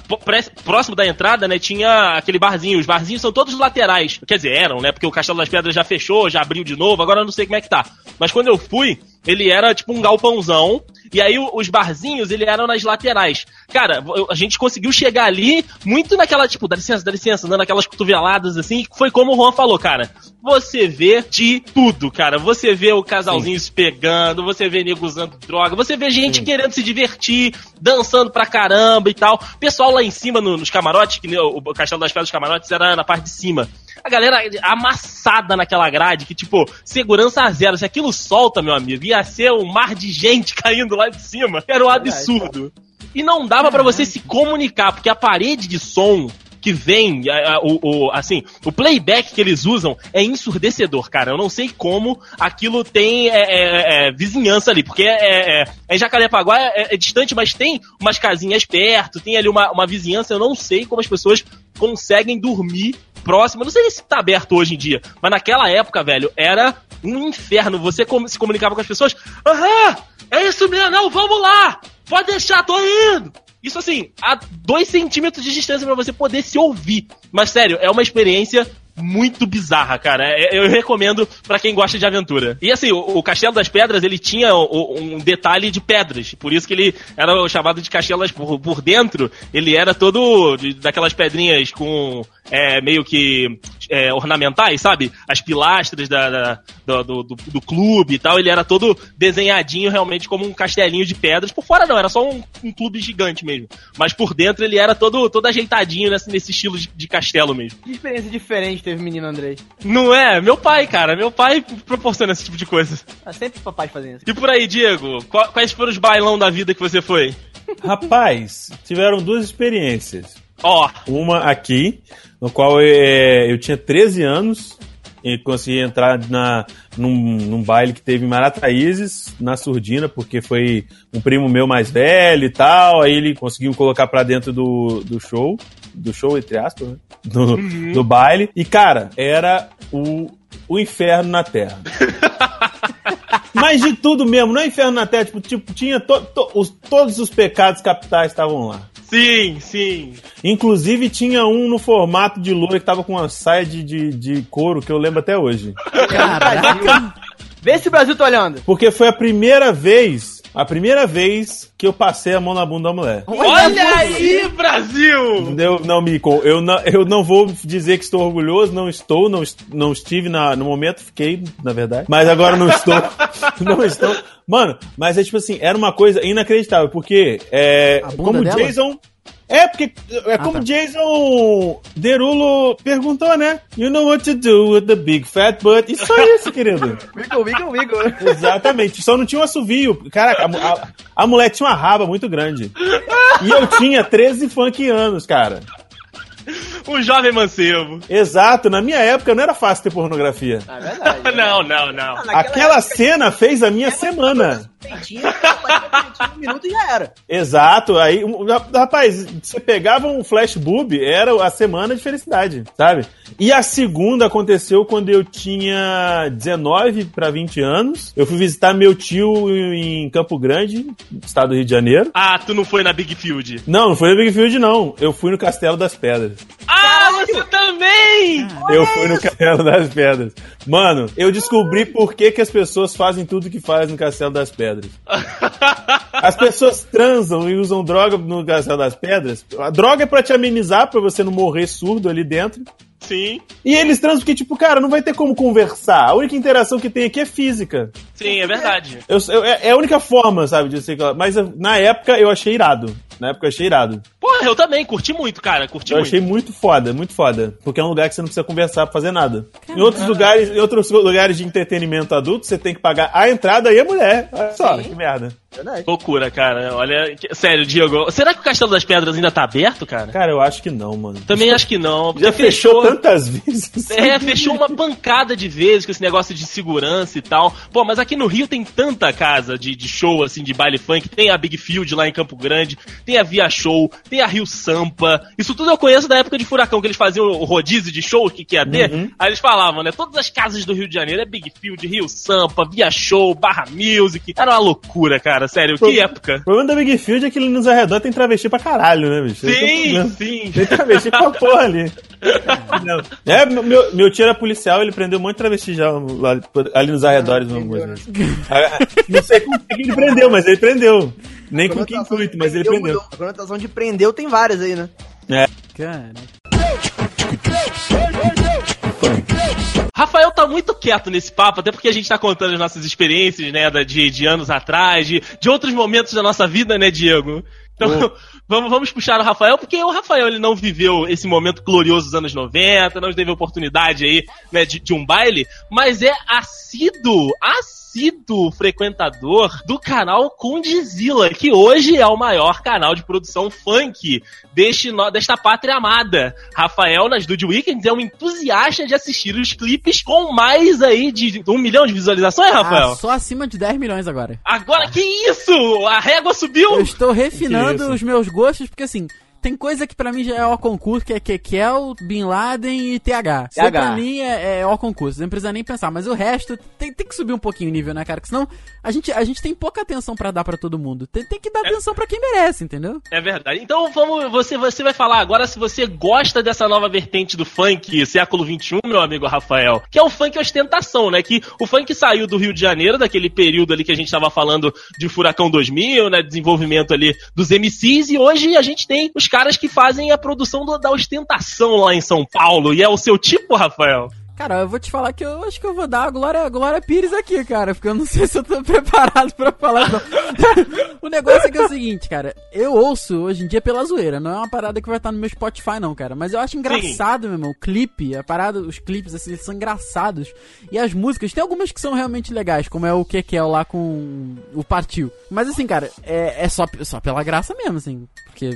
próximo da entrada, né? Tinha aquele barzinho. Os barzinhos são todos laterais. Quer dizer, eram, né? Porque o Castelo das Pedras já fechou, já abriu de novo, agora eu não sei como é que tá. Mas quando eu fui, ele era tipo um galpãozão. E aí os barzinhos, ele eram nas laterais. Cara, a gente conseguiu chegar ali muito naquela, tipo, dá licença, dá licença, dando aquelas cotoveladas assim. Foi como o Juan falou, cara. Você vê de tudo, cara. Você vê o casalzinho se pegando, você vê nego usando droga, você vê gente querendo se divertir, dançando pra caramba e tal. Pessoal lá em cima no- nos camarotes, que o, o Castelo das Pedras dos Camarotes era na parte de cima. A galera amassada naquela grade, que tipo, segurança zero. Se aquilo solta, meu amigo, ia ser um mar de gente caindo lá de cima. Era um absurdo. E não dava pra você se comunicar, porque a parede de som que vem, a- a- o, o- assim, o playback que eles usam é ensurdecedor, cara. Eu não sei como aquilo tem é, é, é, vizinhança ali, porque é, é, é Jacarepaguá é, é distante, mas tem umas casinhas perto, tem ali uma, uma vizinhança. Eu não sei como as pessoas conseguem dormir próximo. Eu não sei se tá aberto hoje em dia, mas naquela época, velho, era um inferno. Você se comunicava com as pessoas. Aham, é isso mesmo, não, vamos lá! Pode deixar, tô indo! Isso assim, a dois centímetros de distância pra você poder se ouvir. Mas sério, é uma experiência muito bizarra, cara. É- Eu recomendo pra quem gosta de aventura. E assim, o, Castelo das Pedras, ele tinha um detalhe de pedras. Por isso que ele era chamado de Castelas por, por dentro. Ele era todo daquelas pedrinhas com é, meio que é, ornamentais, sabe? As pilastras da, da- do, do, do- do clube e tal. Ele era todo desenhadinho realmente como um castelinho de pedras. Por fora não, era só um, um clube gigante mesmo. Mas por dentro ele era todo, todo ajeitadinho nesse, nesse estilo de, de castelo mesmo. Que experiência diferente teve o menino Andrei. Não é? Meu pai, cara. Meu pai proporciona esse tipo de coisa. Ah, sempre papai fazendo isso. E por aí, Diego, quais foram os bailão da vida que você foi? Rapaz, tiveram duas experiências. Ó, Uma aqui, no qual é, eu tinha 13 anos e consegui entrar na, num, num baile que teve em Marataízes, na Surdina, porque foi um primo meu mais velho e tal, aí ele conseguiu colocar pra dentro do, do show, do show, entre aspas, né? do, do baile. E, cara, era o, o inferno na Terra. Mas de tudo mesmo, não é inferno na Terra, tipo, tipo tinha to, to- os, todos os pecados capitais estavam lá. Sim, sim. Inclusive tinha um no formato de loura que tava com uma saia de, de, de couro que eu lembro até hoje. Caraca. Vê se o Brasil tá olhando. Porque foi a primeira vez, a primeira vez que eu passei a mão na bunda da mulher. Olha aí, Brasil! Eu não me con- eu não, eu não vou dizer que estou orgulhoso, não estou, não, não estive na, no momento, fiquei, na verdade. Mas agora não estou. não estou. Mano, mas é tipo assim, era uma coisa inacreditável, porque é, como dela? Jason. É, porque é como tá. Jason Derulo perguntou, né? You know what to do with the big fat butt. E só isso, querido. Wiggle, wiggle, wiggle. Exatamente, só não tinha um assovio. Caraca, a, a, a mulher tinha uma raba muito grande. E eu tinha 13 funk anos, cara. Um jovem mancebo. Exato, na minha época não era fácil ter pornografia. Ah, é verdade. Não, não, não. Aquela cena fez a minha semana. Peitinho, um minuto e já era. Exato, aí, um, rapaz, você pegava um flash boob, era a semana de felicidade, sabe? E a segunda aconteceu quando eu tinha 19 para 20 anos. Eu fui visitar meu tio em Campo Grande, estado do Rio de Janeiro. Ah, tu não foi na Big Field. Não, não foi no Big Field, não. Eu fui no Castelo das Pedras. Ah, você também! Eu fui no Castelo das Pedras. Mano, eu descobri por que, que as pessoas fazem tudo que fazem no Castelo das Pedras. As pessoas transam e usam droga no Castelo das Pedras. A droga é pra te amenizar, pra você não morrer surdo ali dentro. Sim, E eles transam porque, tipo, cara, não vai ter como conversar. A única interação que tem aqui é física. sim, é verdade. Eu, eu- é é a única forma, sabe, de ser. Mas eu- na época eu achei irado. Na época eu achei irado. Porra, eu também, curti muito, cara, curti Eu muito. achei muito foda, muito foda. Porque é um lugar que você não precisa conversar pra fazer nada. Em outros lugares, em outros lugares de entretenimento adulto, você tem que pagar a entrada e a mulher. Olha só, que merda. Verdade. Loucura, cara. Olha, sério, Diego, será que o Castelo das Pedras ainda tá aberto, cara? Cara, eu acho que não, mano. Também acho que não. Já porque fechou tantas vezes. É, fechou uma pancada de vezes com esse negócio de segurança e tal. Pô, mas aqui no Rio tem tanta casa de, de show, assim, de baile funk. Tem a Big Field lá em Campo Grande, tem a Via Show, tem a Rio Sampa. Isso tudo eu conheço da época de Furacão, que eles faziam o rodízio de show que, que ia ter. Uhum. Aí eles falavam, né? Todas as casas do Rio de Janeiro é Big Field, Rio Sampa, Via Show, Barra Music. Era uma loucura, cara, sério. Que época. O problema da Big Field é que nos arredores tem travesti pra caralho, né, bicho? Sim, sim. Tem travesti pra porra ali. É, meu, meu tio era policial, ele prendeu um monte de travesti já lá, ali nos arredores. Ah, uma coisa assim. Ah, Não sei com que ele prendeu, mas ele prendeu. Nem com que intuito, mas ele prendeu mudou. A conotação de prendeu tem várias aí, né? Cara. Rafael tá muito quieto nesse papo, até porque a gente tá contando as nossas experiências, né, de, de anos atrás, de, de outros momentos da nossa vida, né, Diego? Então, vamos, vamos puxar o Rafael, porque o Rafael ele não viveu esse momento glorioso dos anos 90, não teve oportunidade aí, né, de, de um baile, mas é assíduo, assíduo frequentador do canal Condizila, que hoje é o maior canal de produção funk deste, no- desta pátria amada. Rafael, nas Dude Weekends, é um entusiasta de assistir os clipes com mais aí de um milhão de visualizações, Rafael. Ah, só acima de 10 milhões agora. Agora, que isso? A régua subiu? Eu estou refinando Que isso? os meus gostos, porque assim, tem coisa que pra mim já é o concurso, que é Kekel, Bin Laden e TH. Isso pra mim é, é o concurso, não precisa nem pensar. Mas o resto tem, tem que subir um pouquinho o nível, né, cara? Porque senão a gente, a gente tem pouca atenção pra dar pra todo mundo. Tem, tem que dar atenção pra quem merece, entendeu? É verdade. Então vamos, você, você vai falar agora se você gosta dessa nova vertente do funk século XXI, meu amigo Rafael, que é o funk ostentação, né? Que o funk saiu do Rio de Janeiro, daquele período ali que a gente tava falando de Furacão 2000, né? Desenvolvimento ali dos MCs, e hoje a gente tem os caras que fazem a produção do- da ostentação lá em São Paulo. E é o seu tipo, Rafael? Cara, eu vou te falar que eu acho que eu vou dar a Glória, a Glória Pires aqui, cara, porque eu não sei se eu tô preparado pra falar. Não. o negócio é que é o seguinte, cara, eu ouço hoje em dia pela zoeira, não é uma parada que vai estar no meu Spotify, não, cara. Mas eu acho engraçado, meu irmão, o clipe, a parada, os clipes, assim, eles são engraçados. E as músicas, tem algumas que são realmente legais, como é o Kekel lá com o Partiu. Mas assim, cara, é, é só, só pela graça mesmo, assim, porque.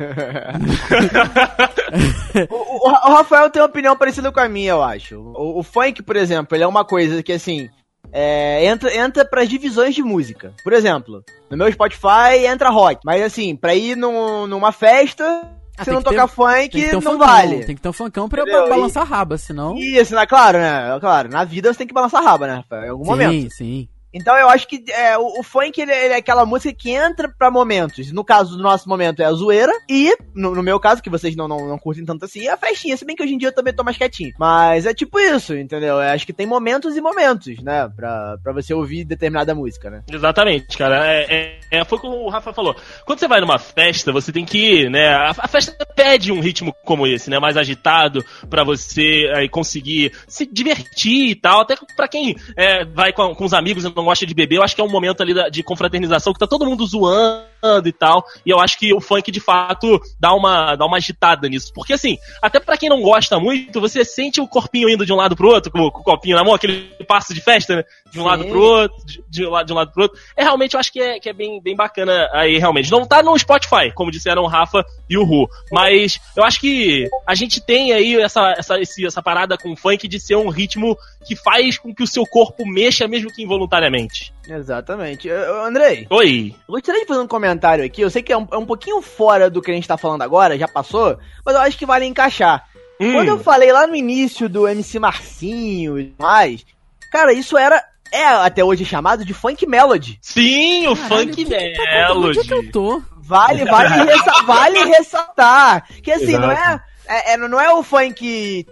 O, o- o Rafael tem uma opinião parecida com a minha, eu acho. O, o funk, por exemplo, ele é uma coisa que, assim, é, entra, entra pras divisões de música. Por exemplo, no meu Spotify entra rock. Mas, assim, pra ir num- numa festa, Ah, se não que ter- tocar funk, um não funkão, vale. Tem que ter um funkão pra balançar raba, senão. Isso, né? Claro, né? Claro, na vida você tem que balançar raba, né, Rafael? Em algum sim, momento. sim. Então eu acho que é, o, o funk ele, ele é aquela música que entra pra momentos. No caso do nosso momento é a zoeira. E, no, no meu caso, que vocês não, não, não curtem tanto assim, é a festinha. Se bem que hoje em dia eu também tô mais quietinho. Mas é tipo isso, entendeu? Eu acho que tem momentos e momentos, né? Pra, pra você ouvir determinada música, né? Exatamente, cara. É, é- é- foi como o Rafa falou. Quando você vai numa festa, você tem que, né? A, a festa pede um ritmo como esse, né? Mais agitado, pra você aí, conseguir se divertir e tal. Até pra quem é, vai com, com os amigos e não gosta de beber, eu acho que é um momento ali de confraternização que tá todo mundo zoando e tal. E eu acho que o funk, de fato, dá uma, dá uma agitada nisso. Porque assim, até pra quem não gosta muito, você sente o corpinho indo de um lado pro outro, com, com o copinho na mão, aquele passo de festa, né? De um Sim. lado pro outro, de, de um lado, de um lado pro outro. É realmente, eu acho que é, que é bem, bem bacana aí, realmente. Não tá no Spotify, como disseram o Rafa e o Ru. Mas eu acho que a gente tem aí essa, essa, esse- essa parada com o funk de ser um ritmo que faz com que o seu corpo mexa, mesmo que involuntariamente. Exatamente. Eu- Andrei, Oi. eu gostaria de fazer um comentário aqui. Eu sei que é um, é um pouquinho fora do que a gente tá falando agora, já passou, mas eu acho que vale encaixar. Hum, Quando eu falei lá no início do MC Marcinho e mais, cara, isso era. É até hoje chamado de funk melody. Sim, o Caralho, funk que que tá? Onde é que eu melody. tô? Vale, vale, ressa- vale ressaltar. Que assim, não é, Exato. É, é- Não é o funk.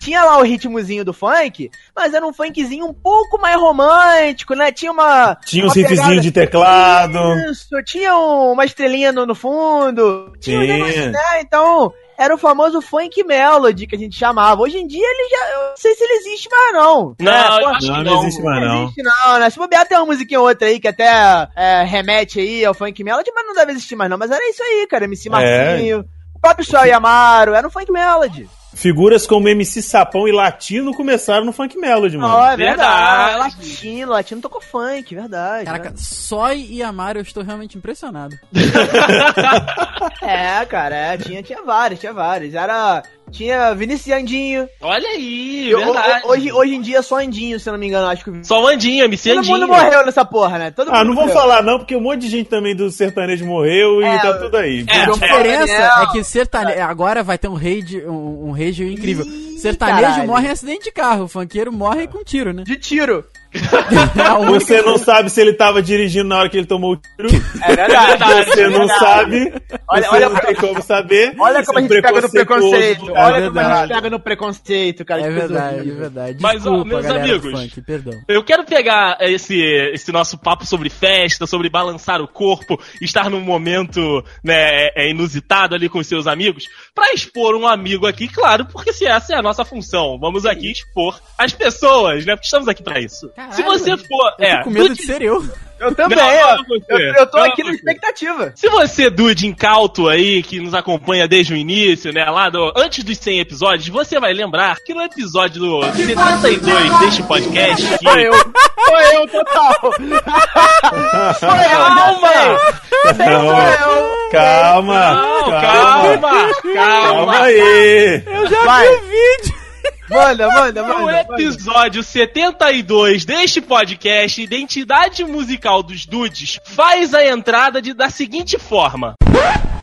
Tinha lá o ritmozinho do funk, mas era um funkzinho um pouco mais romântico, né? Tinha uma. Tinha um pegada- de teclado. Isso, tinha um- uma estrelinha no, no fundo. Tinha um Tinha. negócio, né? Então, era o famoso funk melody que a gente chamava. Hoje em dia ele já. Eu não sei se ele existe mais, não. Não, É, Não, não existe mais, não não. existe não, né? Se bobear tem uma musiquinha ou outra aí que até é, remete aí ao funk melody, mas não deve existir mais não. Mas era isso aí, cara. MC Marcinho, o próprio Sol Yamaro, era um funk melody. Figuras como MC Sapão e Latino começaram no Funk Melody, mano. Ó, é verdade. Verdade. Latino, latino tocou funk, verdade. Caraca, Soy e Amaro, eu estou realmente impressionado. É, cara, é, tinha, tinha vários, tinha vários. Era. Tinha Vinícius Andinho. Olha aí, Eu- verdade. hoje, hoje em dia é só Andinho, se eu não me engano. Acho que Só o Andinho, MC todo Andinho. mundo morreu nessa porra, né? Todo Ah, mundo não vou falar não, porque um monte de gente também do sertanejo morreu e É, tá tudo aí. é, A João diferença é que sertanejo. Agora vai ter um rage, um, um rage incrível. Ih, sertanejo caralho. morre em acidente de carro, o funkeiro morre com tiro, né? De tiro. É Você não sabe se ele tava dirigindo na hora que ele tomou o tiro. É verdade. Você não sabe. Olha- você olha- não tem como saber. Olha como a é gente pega no preconceito. Olha como a gente pega no preconceito, cara. É verdade, é verdade. Mas, ó, Desculpa, meus amigos. funk, perdão. Eu quero pegar esse, esse nosso papo sobre festa, sobre balançar o corpo, estar num momento né, é, inusitado ali com os seus amigos, pra expor um amigo aqui, claro, porque se essa é a nossa função, vamos aqui expor as pessoas, né? Porque estamos aqui pra isso. Caralho, se você for. Eu é, tô com medo Dude- de ser eu. Eu também, Não, ó. não, você. Eu, eu tô Não, aqui na expectativa. Se você, Dude, incauto aí, que nos acompanha desde o início, né, lá do, antes dos 100 episódios, você vai lembrar que no episódio do 72 deste podcast, que, Sou eu. Sou eu, total. Sou eu, Calma! Calma, eu. calma, Não, calma, calma, calma. calma aí. Eu já Vai. vi o vídeo. Manda, manda, No manda. episódio 72 deste podcast, Identidade Musical dos Dudes faz a entrada de, da seguinte forma.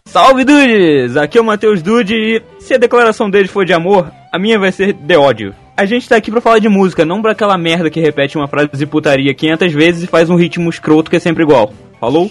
Salve Dudes! Aqui é o Matheus Dude e se a declaração dele for de amor, a minha vai ser de ódio. A gente tá aqui pra falar de música, não pra aquela merda que repete uma frase de putaria 500 vezes e faz um ritmo escroto que é sempre igual. Falou?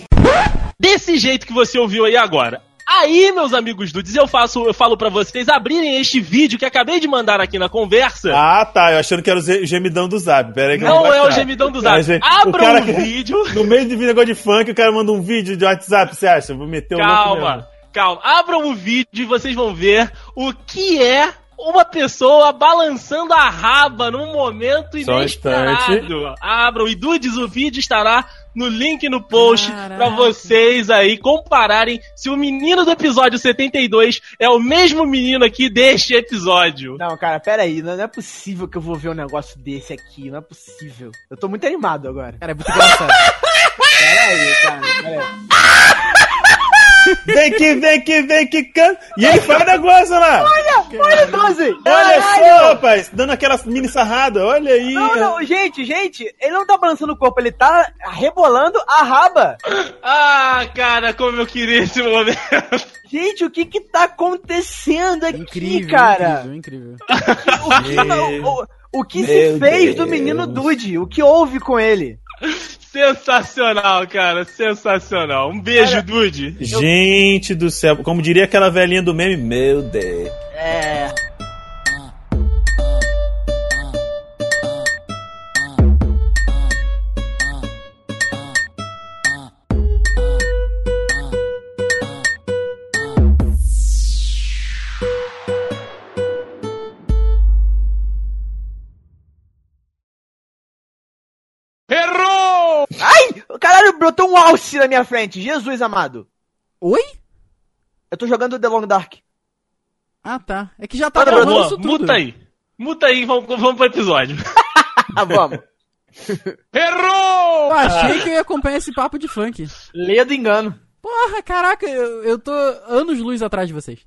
Desse jeito que você ouviu aí agora. Aí, meus amigos dudes, eu faço, eu falo pra vocês abrirem este vídeo que acabei de mandar aqui na conversa. Ah, tá. Eu achando que era o gemidão do Zap. Pera aí que eu Não vou é o gemidão do Zap. Gente, Abra o um que- vídeo. No meio de negócio de funk, o cara manda um vídeo de WhatsApp, você acha? Vou meter Calma, calma. Abram o vídeo e vocês vão ver o que é uma pessoa balançando a raba num momento Só um inesperado. Abram e dudes, o vídeo estará no link no post pra vocês aí compararem se o menino do episódio 72 é o mesmo menino aqui deste episódio. Não, cara, pera aí. Não, não é possível que eu vou ver um negócio desse aqui. Não é possível. Eu tô muito animado agora. Cara, é muito engraçado. Pera aí, cara. Pera aí. Vem que vem que vem que canta. E ele faz negócio lá. Olha, 12! Olha Caralho! só, rapaz. Dando aquela mini sarrada. Olha aí. Não, não, gente, gente, ele não tá balançando o corpo, ele tá rebolando a raba. Ah, cara, como eu queria esse momento. Gente, o que que tá acontecendo aqui, Incrível, cara? incrível, incrível. O que, Meu- o, o que se fez Deus. do menino Dude? O que houve com ele? Sensacional, cara, sensacional. Um beijo, Dude. Gente do céu. Como diria aquela velhinha do meme. Meu Deus. É. brotou um alce na minha frente. Jesus amado. Oi? Eu tô jogando The Long Dark. Ah, tá. É que já tá Olha, gravando Boa, isso tudo. muta aí. Muta aí, vamos, vamos pro episódio. Ah, vamos. Errou! Eu achei que eu ia acompanhar esse papo de funk. Lê do engano. Porra, caraca, eu, eu tô anos luz atrás de vocês.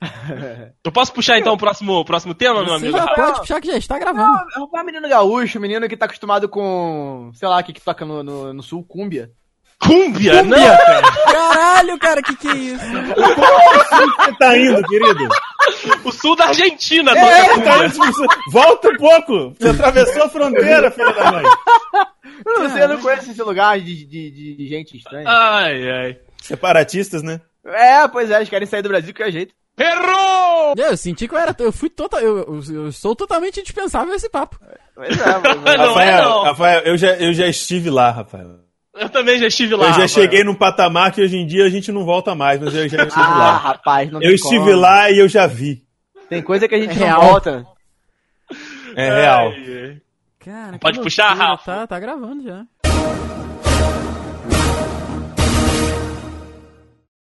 Eu posso puxar então o próximo, o próximo tema, meu amigo? já pode puxar que já está gravando. É um menino gaúcho, um menino que tá acostumado com, sei lá, o que que toca no, no, no sul, cúmbia. Cúmbia? Não, cara. Caralho, cara, que que é isso? Você tá indo, querido? O sul da Argentina É, toca tá cúmbia. indo. Volta um pouco. Você atravessou a fronteira, filho da mãe. Eu não conheço esse lugar de, de, de, gente estranha. Ai, ai. Separatistas, né? É, pois é, eles querem sair do Brasil de qualquer jeito. Errou! Eu senti que eu era. Eu fui total. Eu, eu, eu sou totalmente indispensável nesse papo. Pois é, mas, Não é Rafael, não. Rafael eu, já, eu já estive lá, Rafael. Eu também já estive lá. eu já Rafael. cheguei num patamar que hoje em dia a gente não volta mais, mas eu já estive Ah, lá. rapaz, não Eu tem estive como. lá e eu já vi. Tem coisa que a gente É real. volta. É real. Ai, ai. Cara, Pode puxar. Rafa? Tá, tá gravando já.